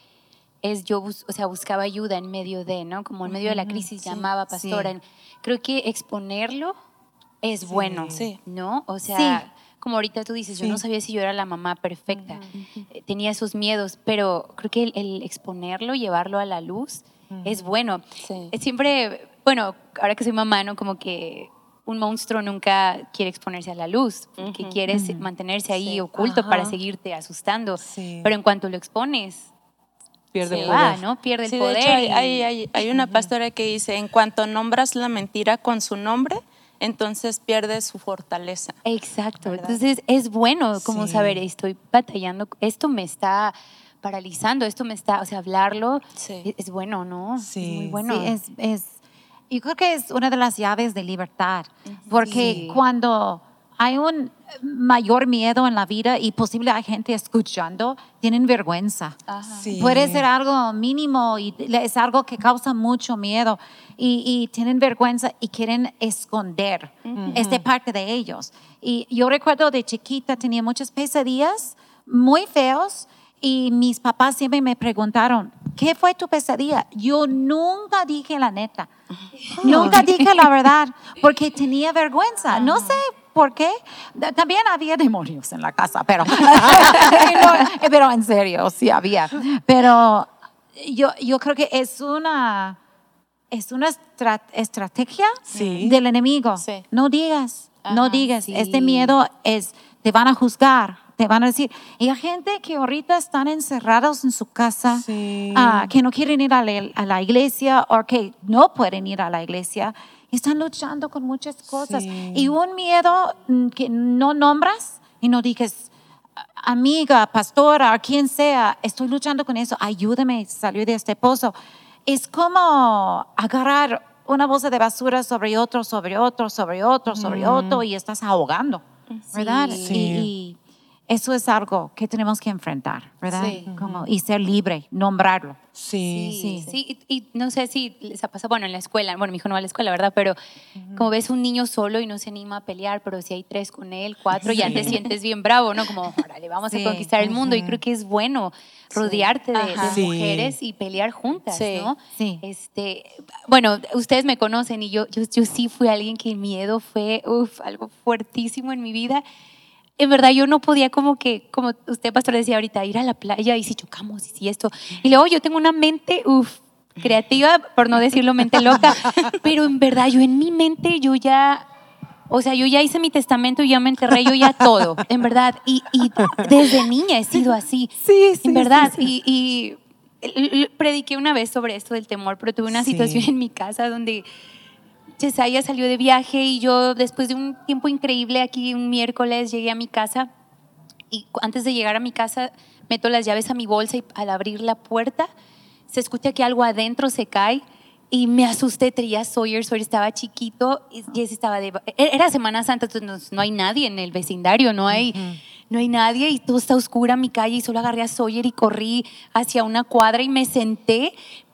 es yo, o sea, buscaba ayuda en medio de, ¿no? Como en medio de la crisis sí, llamaba pastora. sí. Creo que exponerlo es bueno, Sí. ¿no? O sea, Sí. como ahorita tú dices, yo Sí. no sabía si yo era la mamá perfecta, Eh, tenía esos miedos, pero creo que el, el exponerlo, llevarlo a la luz, es bueno. Sí. Eh, Siempre, bueno, ahora que soy mamá, ¿no? Como que un monstruo nunca quiere exponerse a la luz, que Ujú. quiere se- Ujú. mantenerse ahí Sí. oculto para seguirte asustando. Sí. Pero en cuanto lo expones, Pierde se el va, poder. ¿no? Pierde Sí, el de poder. hecho, hay, y- hay- hay- hay una pastora que dice, en cuanto nombras la mentira con su nombre, entonces pierde su fortaleza. Exacto. ¿verdad? Entonces es bueno como Sí. saber, estoy batallando, esto me está paralizando, esto me está, o sea, hablarlo Sí. es, es bueno, ¿no? Es Sí. muy bueno. Sí, es, es, yo creo que es una de las llaves de libertad, porque Sí. cuando hay un mayor miedo en la vida y posible hay gente escuchando, tienen vergüenza. Sí. Puede ser algo mínimo y es algo que causa mucho miedo y, y tienen vergüenza y quieren esconder. Es de parte de ellos. Y yo recuerdo de chiquita tenía muchas pesadillas muy feos y mis papás siempre me preguntaron, ¿qué fue tu pesadilla? Yo nunca dije la neta. Nunca dije la verdad porque tenía vergüenza. No sé por qué. También había demonios en la casa, pero, [LAUGHS] [LAUGHS] No, pero en serio, sí había. Pero yo, yo creo que es una, es una estra- estrategia Sí. del enemigo. Sí. No digas, no Ajá, digas. sí. Este miedo es, te van a juzgar, te van a decir. Y hay gente que ahorita están encerrados en su casa, Sí. ah, que no quieren ir a la, a la iglesia o que no pueden ir a la iglesia. y Están luchando con muchas cosas. Sí. Y un miedo mm, que no nombras y no dices, amiga, pastora, quien sea, estoy luchando con eso, ayúdame a salir de este pozo. Es como agarrar una bolsa de basura sobre otro, sobre otro, sobre otro, sobre otro y estás ahogando, ¿verdad? Sí. Y, y eso es algo que tenemos que enfrentar, ¿verdad? Sí. Como, y ser libre, nombrarlo. Sí. Sí, sí. Y, y no sé si les ha pasado, bueno, en la escuela, bueno, mi hijo no va a la escuela, ¿verdad? Pero como ves un niño solo y no se anima a pelear, pero si hay tres con él, cuatro, ya te sientes bien bravo, ¿no? Como, órale, vamos Sí. a conquistar el mundo. Y creo que es bueno rodearte de, de mujeres y pelear juntas, Sí. ¿no? Sí. Este, bueno, ustedes me conocen y yo, yo, yo sí fui alguien que el miedo fue, uf, algo fuertísimo en mi vida en verdad yo no podía como que, como usted pastor decía ahorita, ir a la playa y si chocamos y si esto. Y luego yo tengo una mente, uff, creativa, por no decirlo mente loca, [LAUGHS] pero en verdad yo en mi mente yo ya O sea, yo ya hice mi testamento, ya me enterré, yo ya todo, en verdad. Y, y desde niña he sido así. Sí, sí, En verdad. sí, Y, y l- prediqué una vez sobre esto del temor, pero tuve una Sí. situación en mi casa donde Chesaya salió de viaje y yo, después de un tiempo increíble aquí, un miércoles, llegué a mi casa y antes de llegar a mi casa meto las llaves a mi bolsa y al abrir la puerta se escucha que algo adentro se cae y me asusté, traía Sawyer, Sawyer estaba chiquito y Jesse estaba de... e- Era Semana Santa, entonces no, no hay nadie en el vecindario, no hay, no hay nadie y todo está oscura mi calle y solo agarré a Sawyer y corrí hacia una cuadra y me senté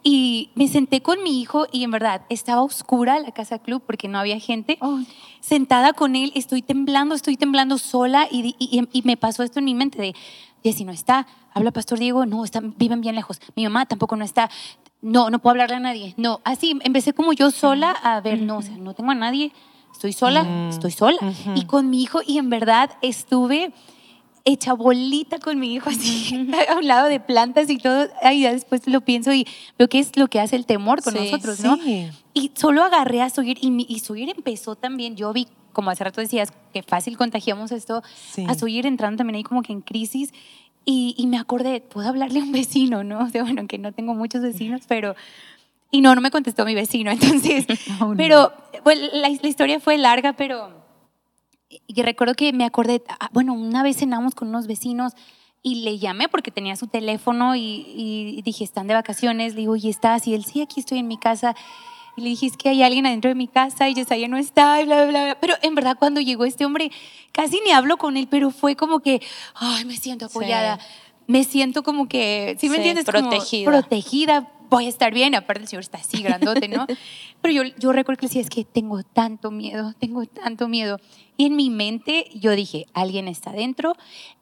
y me senté con mi hijo y en verdad estaba oscura la casa club porque no había gente. Oh. sentada con él, estoy temblando, estoy temblando sola y, y- y me pasó esto en mi mente de, Jessy no está, habla Pastor Diego, no, están, viven bien lejos, mi mamá tampoco no está, no, no puedo hablarle a nadie, no, así empecé como yo sola a ver, no, o sea, no tengo a nadie, estoy sola, estoy sola, y con mi hijo y en verdad estuve hecha bolita con mi hijo así [LAUGHS] a un lado de plantas y todo, ay, ya después lo pienso y veo que es lo que hace el temor con Sí, nosotros, ¿no? sí. Y solo agarré a Sawyer y, mi- y Sawyer empezó también, yo vi, como hace rato decías, que fácil contagiamos esto, Sí. a Sawyer entrando también ahí como que en crisis y, y me acordé, puedo hablarle a un vecino, ¿no? [LAUGHS] O sea, bueno, que no tengo muchos vecinos, pero... Y no, no me contestó mi vecino, [LAUGHS] entonces... No. pero, bueno, la, la historia fue larga, pero... Y recuerdo que me acordé, ah, bueno, una vez cenamos con unos vecinos y le llamé porque tenía su teléfono y, y dije, están de vacaciones. Le digo, ¿y estás? Y él, sí, aquí estoy en mi casa. Y le dije, es que hay alguien adentro de mi casa y Yesaya no está, y bla, bla, bla. Pero en verdad, cuando llegó este hombre, casi ni hablo con él, pero fue como que, ay, me siento apoyada. Me siento como que, ¿sí me Sí, entiendes? Como protegida. Voy a estar bien. Aparte, el señor está así grandote, ¿no? [LAUGHS] Pero yo, yo recuerdo que decía, es que tengo tanto miedo, tengo tanto miedo. Y en mi mente yo dije, alguien está adentro.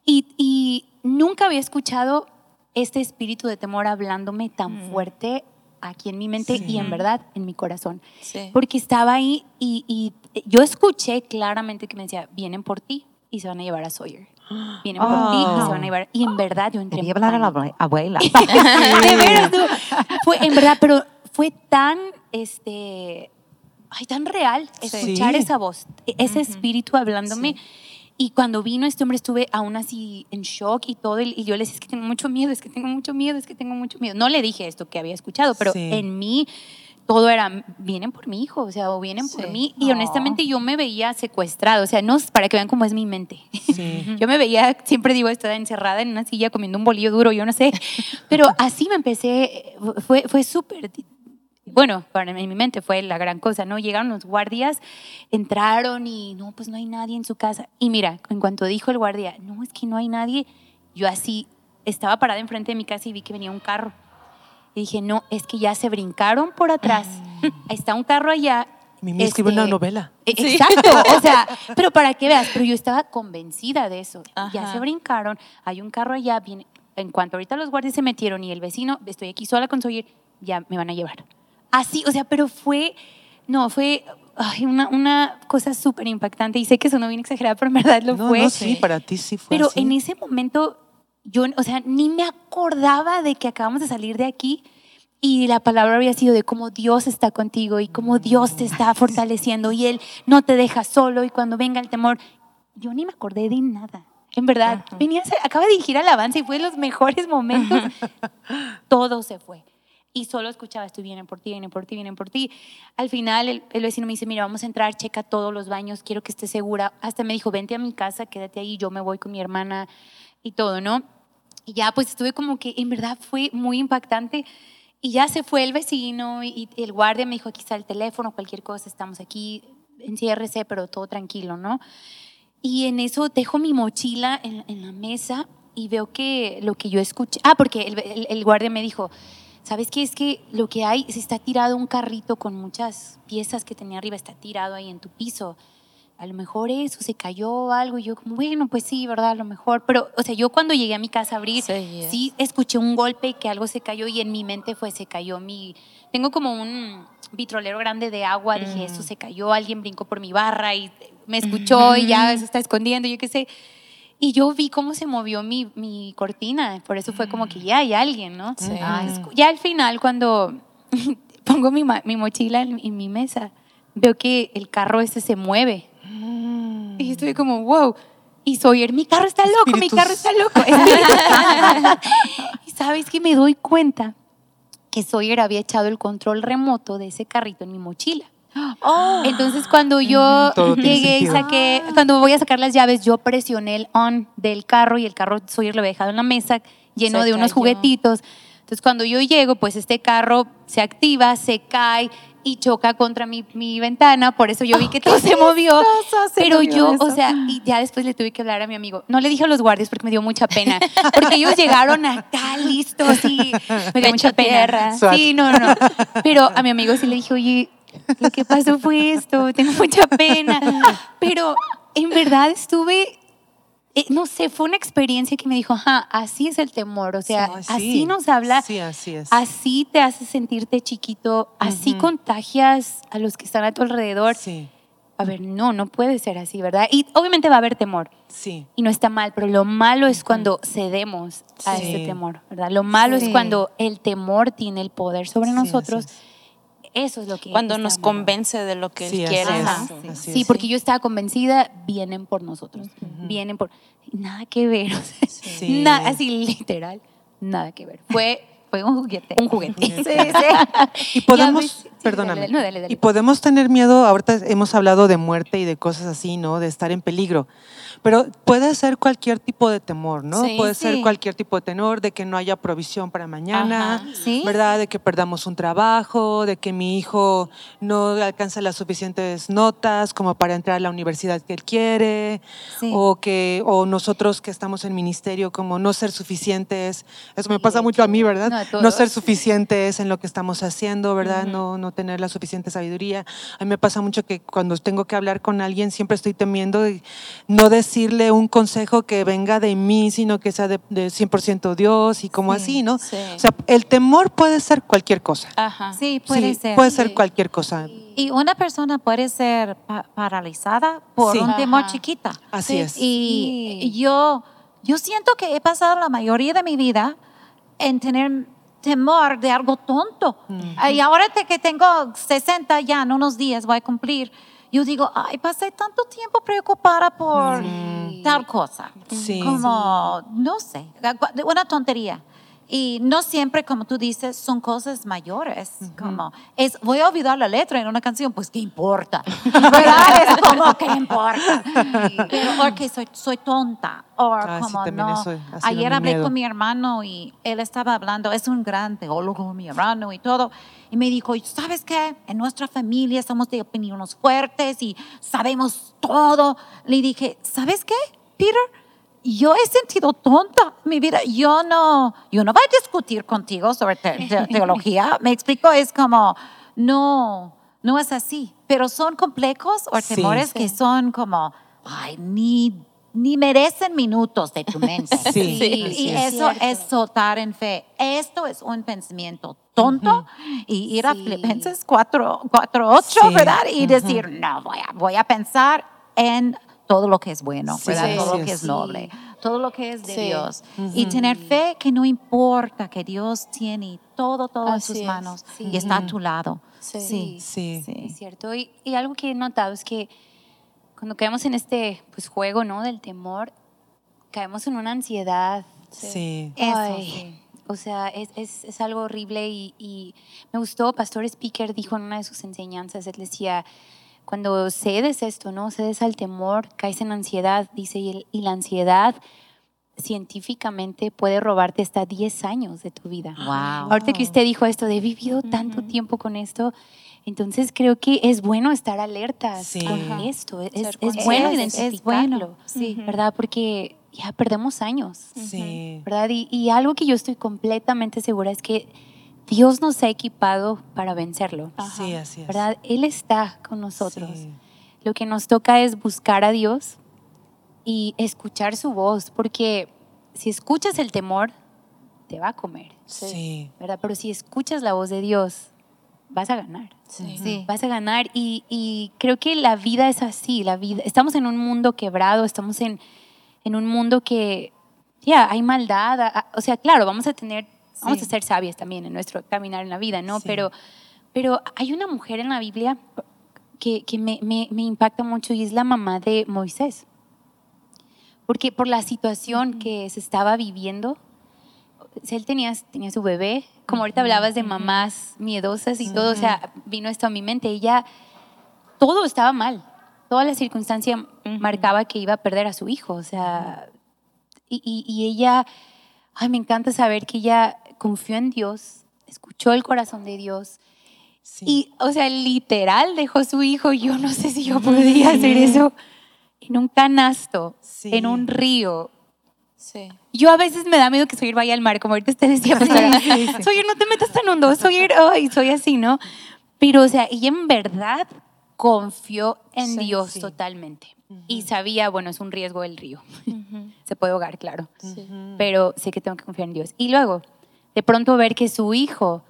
Y, y nunca había escuchado este espíritu de temor hablándome tan fuerte aquí en mi mente y en verdad en mi corazón. Sí. Porque estaba ahí y, y yo escuché claramente que me decía, vienen por ti y se van a llevar a Sawyer. Vienen por ti y se van a llevar. Y en verdad yo entré Quería en hablar a la abuela. [LAUGHS] De veras, no. Fue, en verdad, pero fue tan, este, ay, tan real escuchar Sí. esa voz, e- ese espíritu hablándome. Y cuando vino este hombre estuve aún así en shock y todo, y y yo le decía, es que tengo mucho miedo, es que tengo mucho miedo, es que tengo mucho miedo. No le dije esto que había escuchado, pero Sí. en mí todo era, vienen por mi hijo, o sea, o vienen por mí. Y No. honestamente yo me veía secuestrada, o sea, no para que vean cómo es mi mente. Sí. [LAUGHS] Yo me veía, siempre digo, estaba encerrada en una silla comiendo un bolillo duro, yo no sé. Pero así me empecé, fue, fue súper, bueno, para en mi mente fue la gran cosa, ¿no? Llegaron los guardias, entraron y no, pues no hay nadie en su casa. Y mira, en cuanto dijo el guardia, no, es que no hay nadie, yo así estaba parada enfrente de mi casa y vi que venía un carro. Y dije, no, es que ya se brincaron por atrás. [LAUGHS] Está un carro allá. Mimi escribe una este, novela. e- Exacto, o [LAUGHS] sea, pero para que veas, pero yo estaba convencida de eso. Ya se brincaron, hay un carro allá, viene, en cuanto ahorita los guardias se metieron y el vecino, estoy aquí sola con Sawyer, ya me van a llevar. Así, o sea, pero fue, no, fue ay, una, una cosa súper impactante y sé que sonó bien exagerada, pero en verdad lo no, fue. no, sí, para ti sí fue Pero así. en ese momento, yo, o sea, ni me acordaba de que acabamos de salir de aquí y la palabra había sido de cómo Dios está contigo y cómo Dios te está fortaleciendo y Él no te deja solo y cuando venga el temor, yo ni me acordé de nada. En verdad, venía, a- acaba de dirigir alabanza y fue de los mejores momentos. [LAUGHS] Todo se fue. Y solo escuchaba, estoy vienen por ti, vienen por ti, vienen por ti. Al final el, el vecino me dice, mira, vamos a entrar, checa todos los baños, quiero que estés segura. Hasta me dijo, vente a mi casa, quédate ahí, yo me voy con mi hermana y todo, ¿no? Y ya pues estuve como que en verdad fue muy impactante. Y ya se fue el vecino y, el guardia me dijo, aquí está el teléfono, cualquier cosa, estamos aquí, enciérrese, pero todo tranquilo, ¿no? Y en eso dejo mi mochila en, en la mesa y veo que lo que yo escuché, ah, porque el, el- el guardia me dijo, ¿sabes qué? Es que lo que hay, se está tirado un carrito con muchas piezas que tenía arriba, está tirado ahí en tu piso. A lo mejor eso, se cayó algo. Y yo como, bueno, pues sí, ¿verdad? A lo mejor. Pero, o sea, yo cuando llegué a mi casa a abrir, Sí, sí escuché un golpe y que algo se cayó y en mi mente fue, se cayó mi... Tengo como un vitrolero grande de agua, dije, eso se cayó, alguien brincó por mi barra y me escuchó y ya se está escondiendo, yo qué sé. Y yo vi cómo se movió mi, mi cortina, por eso fue como que ya hay alguien, ¿no? Sí. Ah, ya al final, cuando [LAUGHS] pongo mi, mi mochila en, en mi mesa, veo que el carro ese se mueve Y estoy como, wow. Y Sawyer, mi carro está loco, mi Espíritus. carro está loco. [LAUGHS] y sabes que me doy cuenta que Sawyer había echado el control remoto de ese carrito en mi mochila. Oh, Entonces cuando yo tiene llegué y saqué, cuando voy a sacar las llaves, yo presioné el on del carro y el carro Sawyer lo había dejado en la mesa lleno Se de unos cayó. juguetitos. Entonces cuando yo llego, pues este carro se activa, se cae y choca contra mi, mi ventana, por eso yo vi que todo se movió. se Pero movió yo, eso. o sea, y ya después le tuve que hablar a mi amigo. No le dije a los guardias porque me dio mucha pena, porque ellos llegaron acá listos y me dio mucha pena. Swat. Sí, no, no, no. Pero a mi amigo sí le dije, oye, lo que pasó fue esto, tengo mucha pena. Pero en verdad estuve, no sé, fue una experiencia que me dijo, ajá, así es el temor, o sea, así nos habla, Sí, así es. así te hace sentirte chiquito, así contagias a los que están a tu alrededor. Sí, A ver, no, no puede ser así, ¿verdad? Y obviamente va a haber temor. sí. Y no está mal, pero lo malo es cuando cedemos a Sí. ese temor, ¿verdad? Lo malo Sí. es cuando el temor tiene el poder sobre nosotros. Eso es lo que Cuando nos convence de lo que Sí, él quiere. es. ajá. Sí, porque yo estaba convencida, vienen por nosotros, vienen por... Nada que ver, o sea, Sí. [LAUGHS] nada, así literal, nada que ver. Fue fue un juguete. un juguete. Sí, sí. [LAUGHS] Y podemos, perdóname, dale, no, dale, dale. y podemos tener miedo, ahorita hemos hablado de muerte y de cosas así, ¿no? De estar en peligro. Pero puede ser cualquier tipo de temor, ¿no? Sí, puede ser sí. cualquier tipo de temor, de que no haya provisión para mañana. Sí. ¿verdad? De que perdamos un trabajo, de que mi hijo no alcanza las suficientes notas como para entrar a la universidad que él quiere, o que o nosotros que estamos en ministerio como no ser suficientes. Eso me pasa mucho a mí, ¿verdad? No, No, ser suficientes en lo que estamos haciendo, ¿verdad? no, no tener la suficiente sabiduría. A mí me pasa mucho que cuando tengo que hablar con alguien siempre estoy temiendo de no decirle un consejo que venga de mí, sino que sea de, de 100% Dios y como Sí, así, ¿no? sí. O sea, el temor puede ser cualquier cosa. Ajá. Sí, puede Sí, ser. Puede ser Sí. cualquier cosa. Y una persona puede ser pa- paralizada por Sí. un temor Ajá. chiquita. Así Sí. es. Y Sí. yo, yo siento que he pasado la mayoría de mi vida en tener temor de algo tonto. Y ahora que tengo 60 ya, en unos días voy a cumplir, yo digo, ay, pasé tanto tiempo preocupada por tal cosa. Sí. Como, no sé, una tontería. Y no siempre, como tú dices, son cosas mayores. Como, es, voy a olvidar la letra en una canción, pues, ¿qué importa? [LAUGHS] ¿Verdad? Es como, ¿qué importa? Pero, porque soy, soy tonta. O Ah, sí, como, también no. eso Ayer hablé miedo. con mi hermano y él estaba hablando, es un gran teólogo, mi hermano y todo. Y me dijo, ¿sabes qué? En nuestra familia somos de opiniones fuertes y sabemos todo. Le dije, ¿sabes qué, Peter? Yo he sentido tonta mi vida. Yo no, yo no voy a discutir contigo sobre te- te- [LAUGHS] teología. Me explico, es como, no, no es así. Pero son complejos o Sí. temores que son como, ay, ni, ni merecen minutos de tu mente. [LAUGHS] Sí, Y- así y es. eso es soltar en fe. Esto es un pensamiento tonto y ir a Sí. Filipenses 4, 4 8, Sí. ¿verdad? Y decir, no, voy a, voy a pensar en todo lo que es bueno, Sí, ¿verdad? todo lo que es noble, todo lo que es de. Dios. Y tener fe que no importa, que Dios tiene todo, todo en Así sus es. manos Sí. y está a tu lado. Sí. Sí. Es cierto. Y, y algo que he notado es que cuando caemos en este pues, juego ¿no? del temor, caemos en una ansiedad. Sí. Eso, Ay, sí. O sea, es, es, es algo horrible y, y me gustó, Pastor Speaker dijo en una de sus enseñanzas, él decía, cuando cedes esto, ¿no? Cedes al temor, caes en ansiedad, dice, y, el- y la ansiedad científicamente puede robarte hasta 10 años de tu vida. Wow. Ahorita que usted dijo esto de he vivido tanto tiempo con esto, entonces creo que es bueno estar alertas Sí. con esto. Es, es bueno Es- es identificarlo, bueno, sí. ¿verdad? Porque ya perdemos años, Sí. ¿verdad? Y, y algo que yo estoy completamente segura es que Dios nos ha equipado para vencerlo, Sí, así es. ¿verdad? Él está con nosotros. Sí. Lo que nos toca es buscar a Dios y escuchar su voz, porque si escuchas el temor, te va a comer. Sí. ¿verdad? Pero si escuchas la voz de Dios, vas a ganar. Sí. Sí. Vas a ganar y, y creo que la vida es así, la vida. Estamos en un mundo quebrado, estamos en, en un mundo que, ya, hay maldad. a- a- o sea, claro, vamos a tener, vamos Sí. a ser sabias también en nuestro caminar en la vida, ¿no? Sí. Pero, pero hay una mujer en la Biblia, que, que me, me, me impacta mucho y es la mamá de Moisés. Porque por la situación que se estaba viviendo, sea, él tenía, tenía su bebé, como ahorita hablabas de mamás miedosas y todo, o sea, vino esto a mi mente. Ella, todo estaba mal. Toda la circunstancia marcaba que iba a perder a su hijo, o sea, y, y- y ella, ay, me encanta saber que ella confió en Dios, escuchó el corazón de Dios, Sí. y, o sea, literal dejó su hijo. Yo no sé si yo podría hacer eso en un canasto, Sí. en un río. Sí. Yo a veces me da miedo que soy vaya al mar, como ahorita usted decía. Soy no te metas tan hondo, soy [LAUGHS] ay, soy así, ¿no? Pero, o sea, ella en verdad confió en Sí, Dios sí. totalmente. Y sabía, bueno, es un riesgo el río. [LAUGHS] Se puede ahogar, claro. Pero sé que tengo que confiar en Dios. Y luego, de pronto ver que su hijo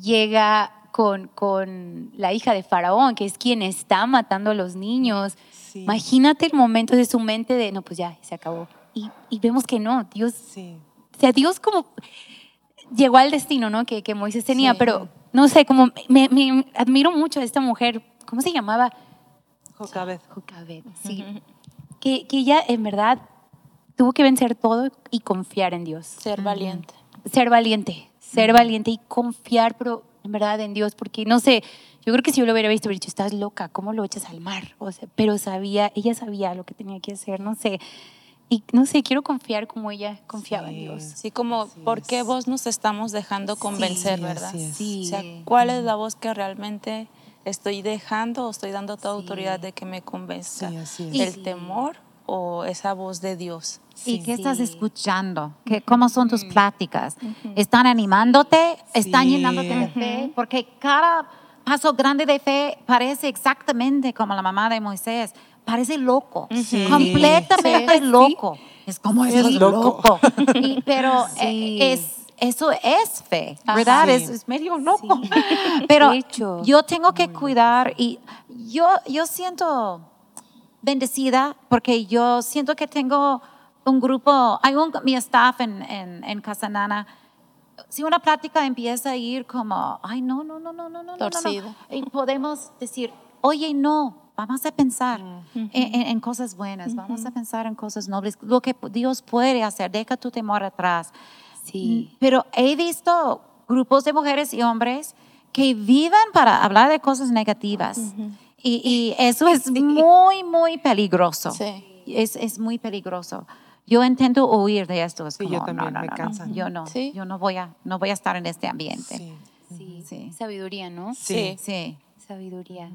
llega con, con la hija de Faraón, que es quien está matando a los niños. Sí. Imagínate el momento de su mente de, no, pues ya, se acabó. Y, y vemos que no, Dios, Sí. o sea, Dios como llegó al destino, ¿no? Que, que Moisés tenía, Sí. pero no sé, como me, me admiro mucho a esta mujer, ¿cómo se llamaba? Jocabed. Jocabed, sí. que, que ella en verdad tuvo que vencer todo y confiar en Dios. Ser valiente. Ser valiente, ser valiente y confiar, pero en verdad en Dios, porque no sé, yo creo que si yo lo hubiera visto, hubiera dicho, estás loca, ¿cómo lo echas al mar? O sea, pero sabía, ella sabía lo que tenía que hacer, no sé. Y no sé, quiero confiar como ella confiaba en Sí. Dios. Así como, Así ¿por qué es. vos nos estamos dejando convencer, Sí, verdad? Sí. O sea, ¿cuál es la voz que realmente estoy dejando o estoy dando toda Sí. autoridad de que me convenzca? Sí, así es. ¿El Sí. temor o esa voz de Dios? ¿Y qué estás escuchando? ¿Qué, ¿Cómo son tus pláticas? ¿Están animándote? ¿Están Sí. llenándote de fe? Porque cada paso grande de fe parece exactamente como la mamá de Moisés. Parece loco, Sí. completamente Sí. loco. Es como Es eso es loco. loco. Y- pero [LAUGHS] Sí. eh, es, eso es fe, ¿verdad? Sí. Es, es, medio loco. Sí. [LAUGHS] Pero hecho. yo tengo que cuidar y yo, yo siento bendecida porque yo siento que tengo un grupo, hay un, mi staff en, en, en Casa Nana, si una plática empieza a ir como, ay, no, no, no, no, no, no, Torcido. no, no, y podemos decir, oye, no, vamos a pensar uh -huh. en, en, cosas buenas, uh -huh. vamos a pensar en cosas nobles, lo que Dios puede hacer, deja tu temor atrás. Sí. Pero he visto grupos de mujeres y hombres que viven para hablar de cosas negativas. y, y [LAUGHS] eso es muy, muy peligroso. Sí. Es, es muy peligroso. Yo intento huir de esto. Es Sí, como, yo también, no, no, me no. Yo no, Sí. yo no voy, a, no voy a estar en este ambiente. Sí. Sí. Sí. Sabiduría, ¿no? Sí. Sí. Sabiduría.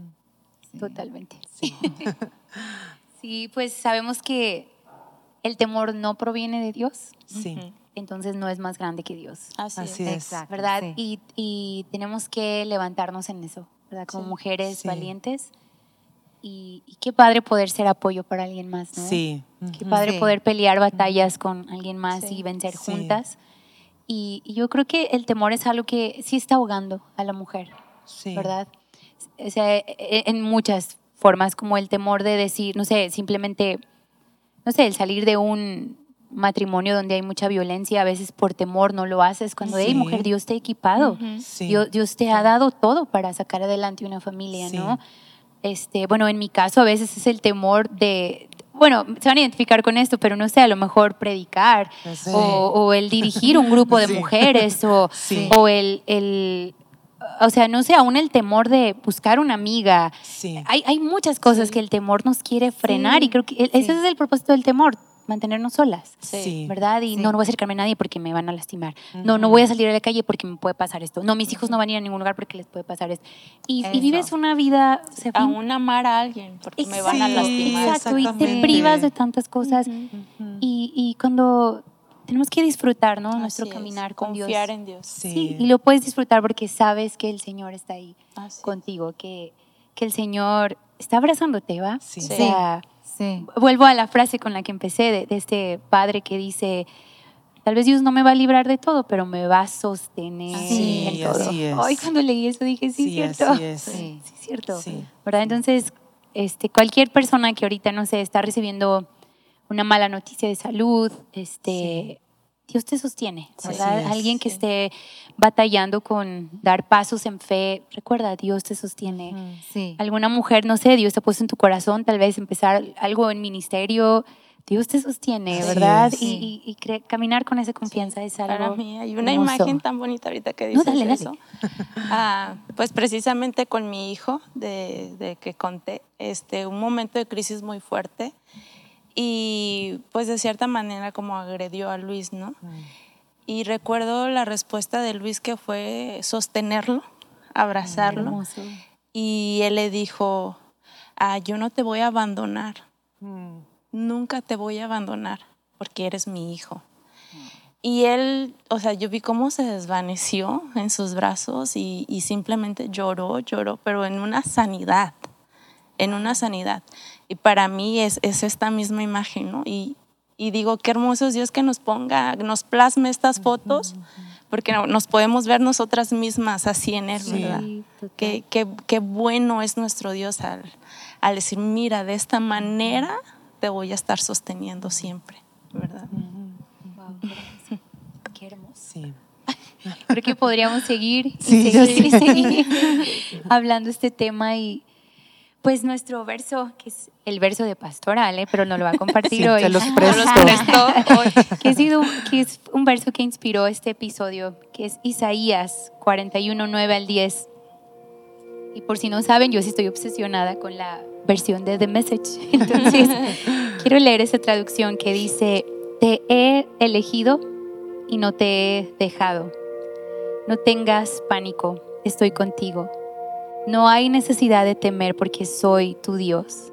Totalmente. Sí. [LAUGHS] Sí, pues sabemos que el temor no proviene de Dios, Sí. Entonces no es más grande que Dios, Así, Así es. es. Exacto. ¿verdad? sí. Y, y tenemos que levantarnos en eso, ¿verdad? Como Sí. mujeres Sí. valientes. Y, y qué padre poder ser apoyo para alguien más, ¿no? Sí. Qué padre Sí. poder pelear batallas con alguien más Sí. y vencer Sí. juntas. Y, y yo creo que el temor es algo que sí está ahogando a la mujer. Sí. ¿verdad? O sea, e- en muchas formas, como el temor de decir, no sé, simplemente, no sé, el salir de un matrimonio donde hay mucha violencia, a veces por temor no lo haces, cuando, hey, Sí. mujer, Dios te ha equipado. Sí. Dios, Dios te ha dado todo para sacar adelante una familia, Sí. ¿no? Este, bueno, en mi caso a veces es el temor de, bueno, se van a identificar con esto, pero no sé, a lo mejor predicar sé. o, o el dirigir un grupo de [LAUGHS] mujeres o, o el, el, o sea, no sé, aún el temor de buscar una amiga. Sí. Hay, hay muchas cosas que el temor nos quiere frenar y creo que el- ese es el propósito del temor, mantenernos solas. Sí. ¿Verdad? Y Sí. no, no voy a acercarme a nadie porque me van a lastimar. No, no voy a salir a la calle porque me puede pasar esto. No, mis hijos no van a ir a ningún lugar porque les puede pasar esto. Y, y vives una vida... o sea, Aún amar a alguien porque me van a Sí, lastimar. Exacto, y te privas de tantas cosas. Ujú. Ujú. y, y cuando tenemos que disfrutar, ¿no? Nuestro Así es. caminar con Dios. Confiar en Dios. Sí. Sí, y lo puedes disfrutar porque sabes que el Señor está ahí Así es. contigo, que, que el Señor está abrazándote, ¿va? Sí. O sea, Sí. vuelvo a la frase con la que empecé de, de este padre que dice, tal vez Dios no me va a librar de todo, pero me va a sostener Sí, en todo. así es. Ay, cuando leí eso dije, sí, Sí, es cierto. así es. Sí, es cierto. Sí. ¿Verdad? Entonces, este, cualquier persona que ahorita, no sé, está recibiendo una mala noticia de salud, este, Dios te sostiene, Sí. ¿verdad? Es. Alguien que Sí. esté batallando con dar pasos en fe, recuerda, Dios te sostiene. Sí. Alguna mujer, no sé, Dios te ha puesto en tu corazón, tal vez empezar algo en ministerio, Dios te sostiene, ¿verdad? es. Y, y- y cre- caminar con esa confianza es algo Para mí hay una hermoso. imagen tan bonita ahorita que No, dices dale, dale. eso. Ah, pues precisamente con mi hijo, de, de que conté, este, un momento de crisis muy fuerte y pues de cierta manera como agredió a Luis, ¿no? Y recuerdo la respuesta de Luis que fue sostenerlo, abrazarlo Hermoso. y él le dijo, ah, yo no te voy a abandonar, Mm. nunca te voy a abandonar porque eres mi hijo. Y él, o sea, yo vi cómo se desvaneció en sus brazos y, y simplemente lloró, lloró, pero en una sanidad, en una sanidad. Y para mí es, es esta misma imagen, ¿no? Y, y digo, qué hermoso es Dios que nos ponga, nos plasme estas fotos, porque no- nos podemos ver nosotras mismas así en Él, Sí. ¿verdad? Sí, total. Qué, qué- qué bueno es nuestro Dios al, al decir, mira, de esta manera te voy a estar sosteniendo siempre, ¿verdad? Wow, qué hermoso. [LAUGHS] Qué hermoso. Sí. Creo que podríamos seguir y Sí, seguir, ya y seguir [LAUGHS] [LAUGHS] hablando este tema y pues nuestro verso, que es el verso de Pastora Ale, pero no lo va a compartir Sí, hoy. se los presto. hoy. que, ha sido- que es un verso que inspiró este episodio, que es Isaías 41, 9 al 10. Y por si no saben, yo sí estoy obsesionada con la versión de The Message. [LAUGHS] Entonces, [LAUGHS] quiero leer esa traducción que dice, te he elegido y no te he dejado. No tengas pánico, estoy contigo. No hay necesidad de temer porque soy tu Dios.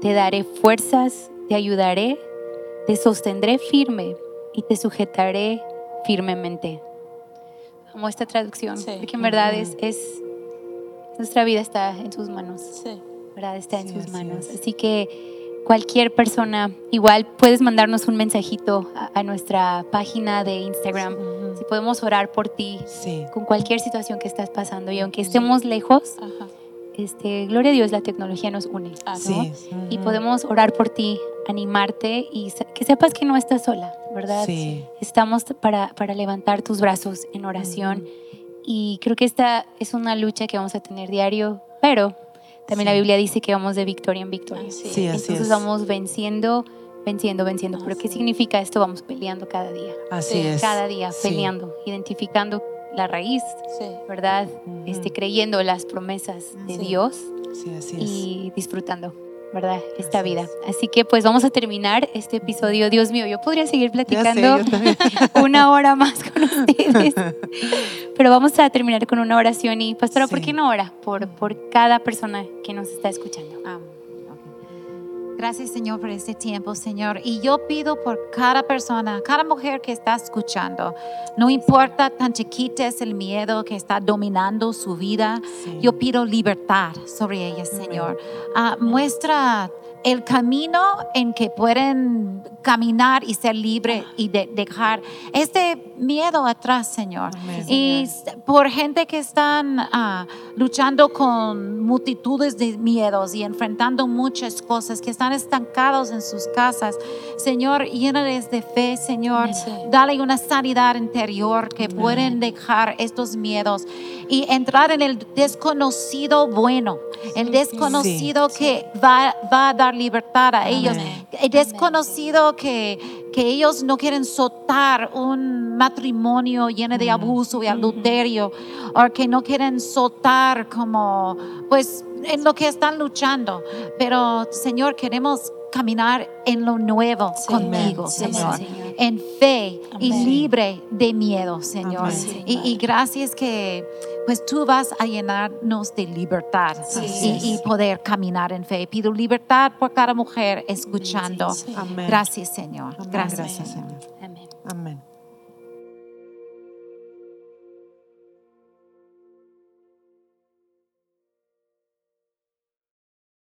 Te daré fuerzas, te ayudaré, te sostendré firme y te sujetaré firmemente. Amo esta traducción, Sí. porque en verdad es, es, nuestra vida está en sus manos. Sí. ¿verdad? Está en Sí, así manos. es. Así que cualquier persona, igual puedes mandarnos un mensajito a, a nuestra página de Instagram. Si podemos orar por ti Sí. con cualquier situación que estás pasando y aunque estemos lejos, Ajá. este, gloria a Dios, la tecnología nos une. ¿no? Sí. Y podemos orar por ti, animarte y que sepas que no estás sola, ¿verdad? Sí. Estamos para, para levantar tus brazos en oración y creo que esta es una lucha que vamos a tener diario, pero también la Sí. Biblia dice que vamos de victoria en victoria. Así Sí, así Entonces es. vamos venciendo, venciendo, venciendo. ¿Pero qué significa esto? Vamos peleando cada día, Así Sí, es. cada día Sí. peleando, identificando la raíz, Sí. ¿verdad? Este, creyendo las promesas de Sí. Dios Sí, así es. y disfrutando, ¿verdad? Esta Así vida. Así que pues vamos a terminar este episodio. Dios mío, yo podría seguir sé, platicando [LAUGHS] una hora más con ustedes, [LAUGHS] pero vamos a terminar con una oración y pastora, ¿por Sí. qué no ora? Por, por cada persona que nos está escuchando. Ah. Gracias Señor por este tiempo, Señor. Y yo pido por cada persona, cada mujer que está escuchando, no importa tan chiquita es el miedo que está dominando su vida, Sí. yo pido libertad sobre ellas, Señor. Ah, muestra el camino en que pueden caminar y ser libre y de- dejar este miedo atrás, Señor. Amén. Y por gente que están ah, luchando con multitudes de miedos y enfrentando muchas cosas, que están estancados en sus casas, Señor, llénales de fe, Señor. Sí. Dale una sanidad interior que pueden dejar estos miedos y entrar en el desconocido bueno, el desconocido que va, va a dar libertad a ellos, Amén. el desconocido que, que ellos no quieren soltar un matrimonio lleno de abuso y adulterio, o que no quieren soltar como, pues, en lo que están luchando. Pero, Señor, queremos caminar en lo nuevo Sí. contigo, Amén. Señor. Señor. En fe y Amén. libre de miedo, Señor. Amén. Y, y gracias que pues tú vas a llenarnos de libertad Sí. y, y poder caminar en fe. Pido libertad por cada mujer escuchando. Sí. Amén. Gracias, Señor. Amén. Gracias, Gracias, Señor. Señor.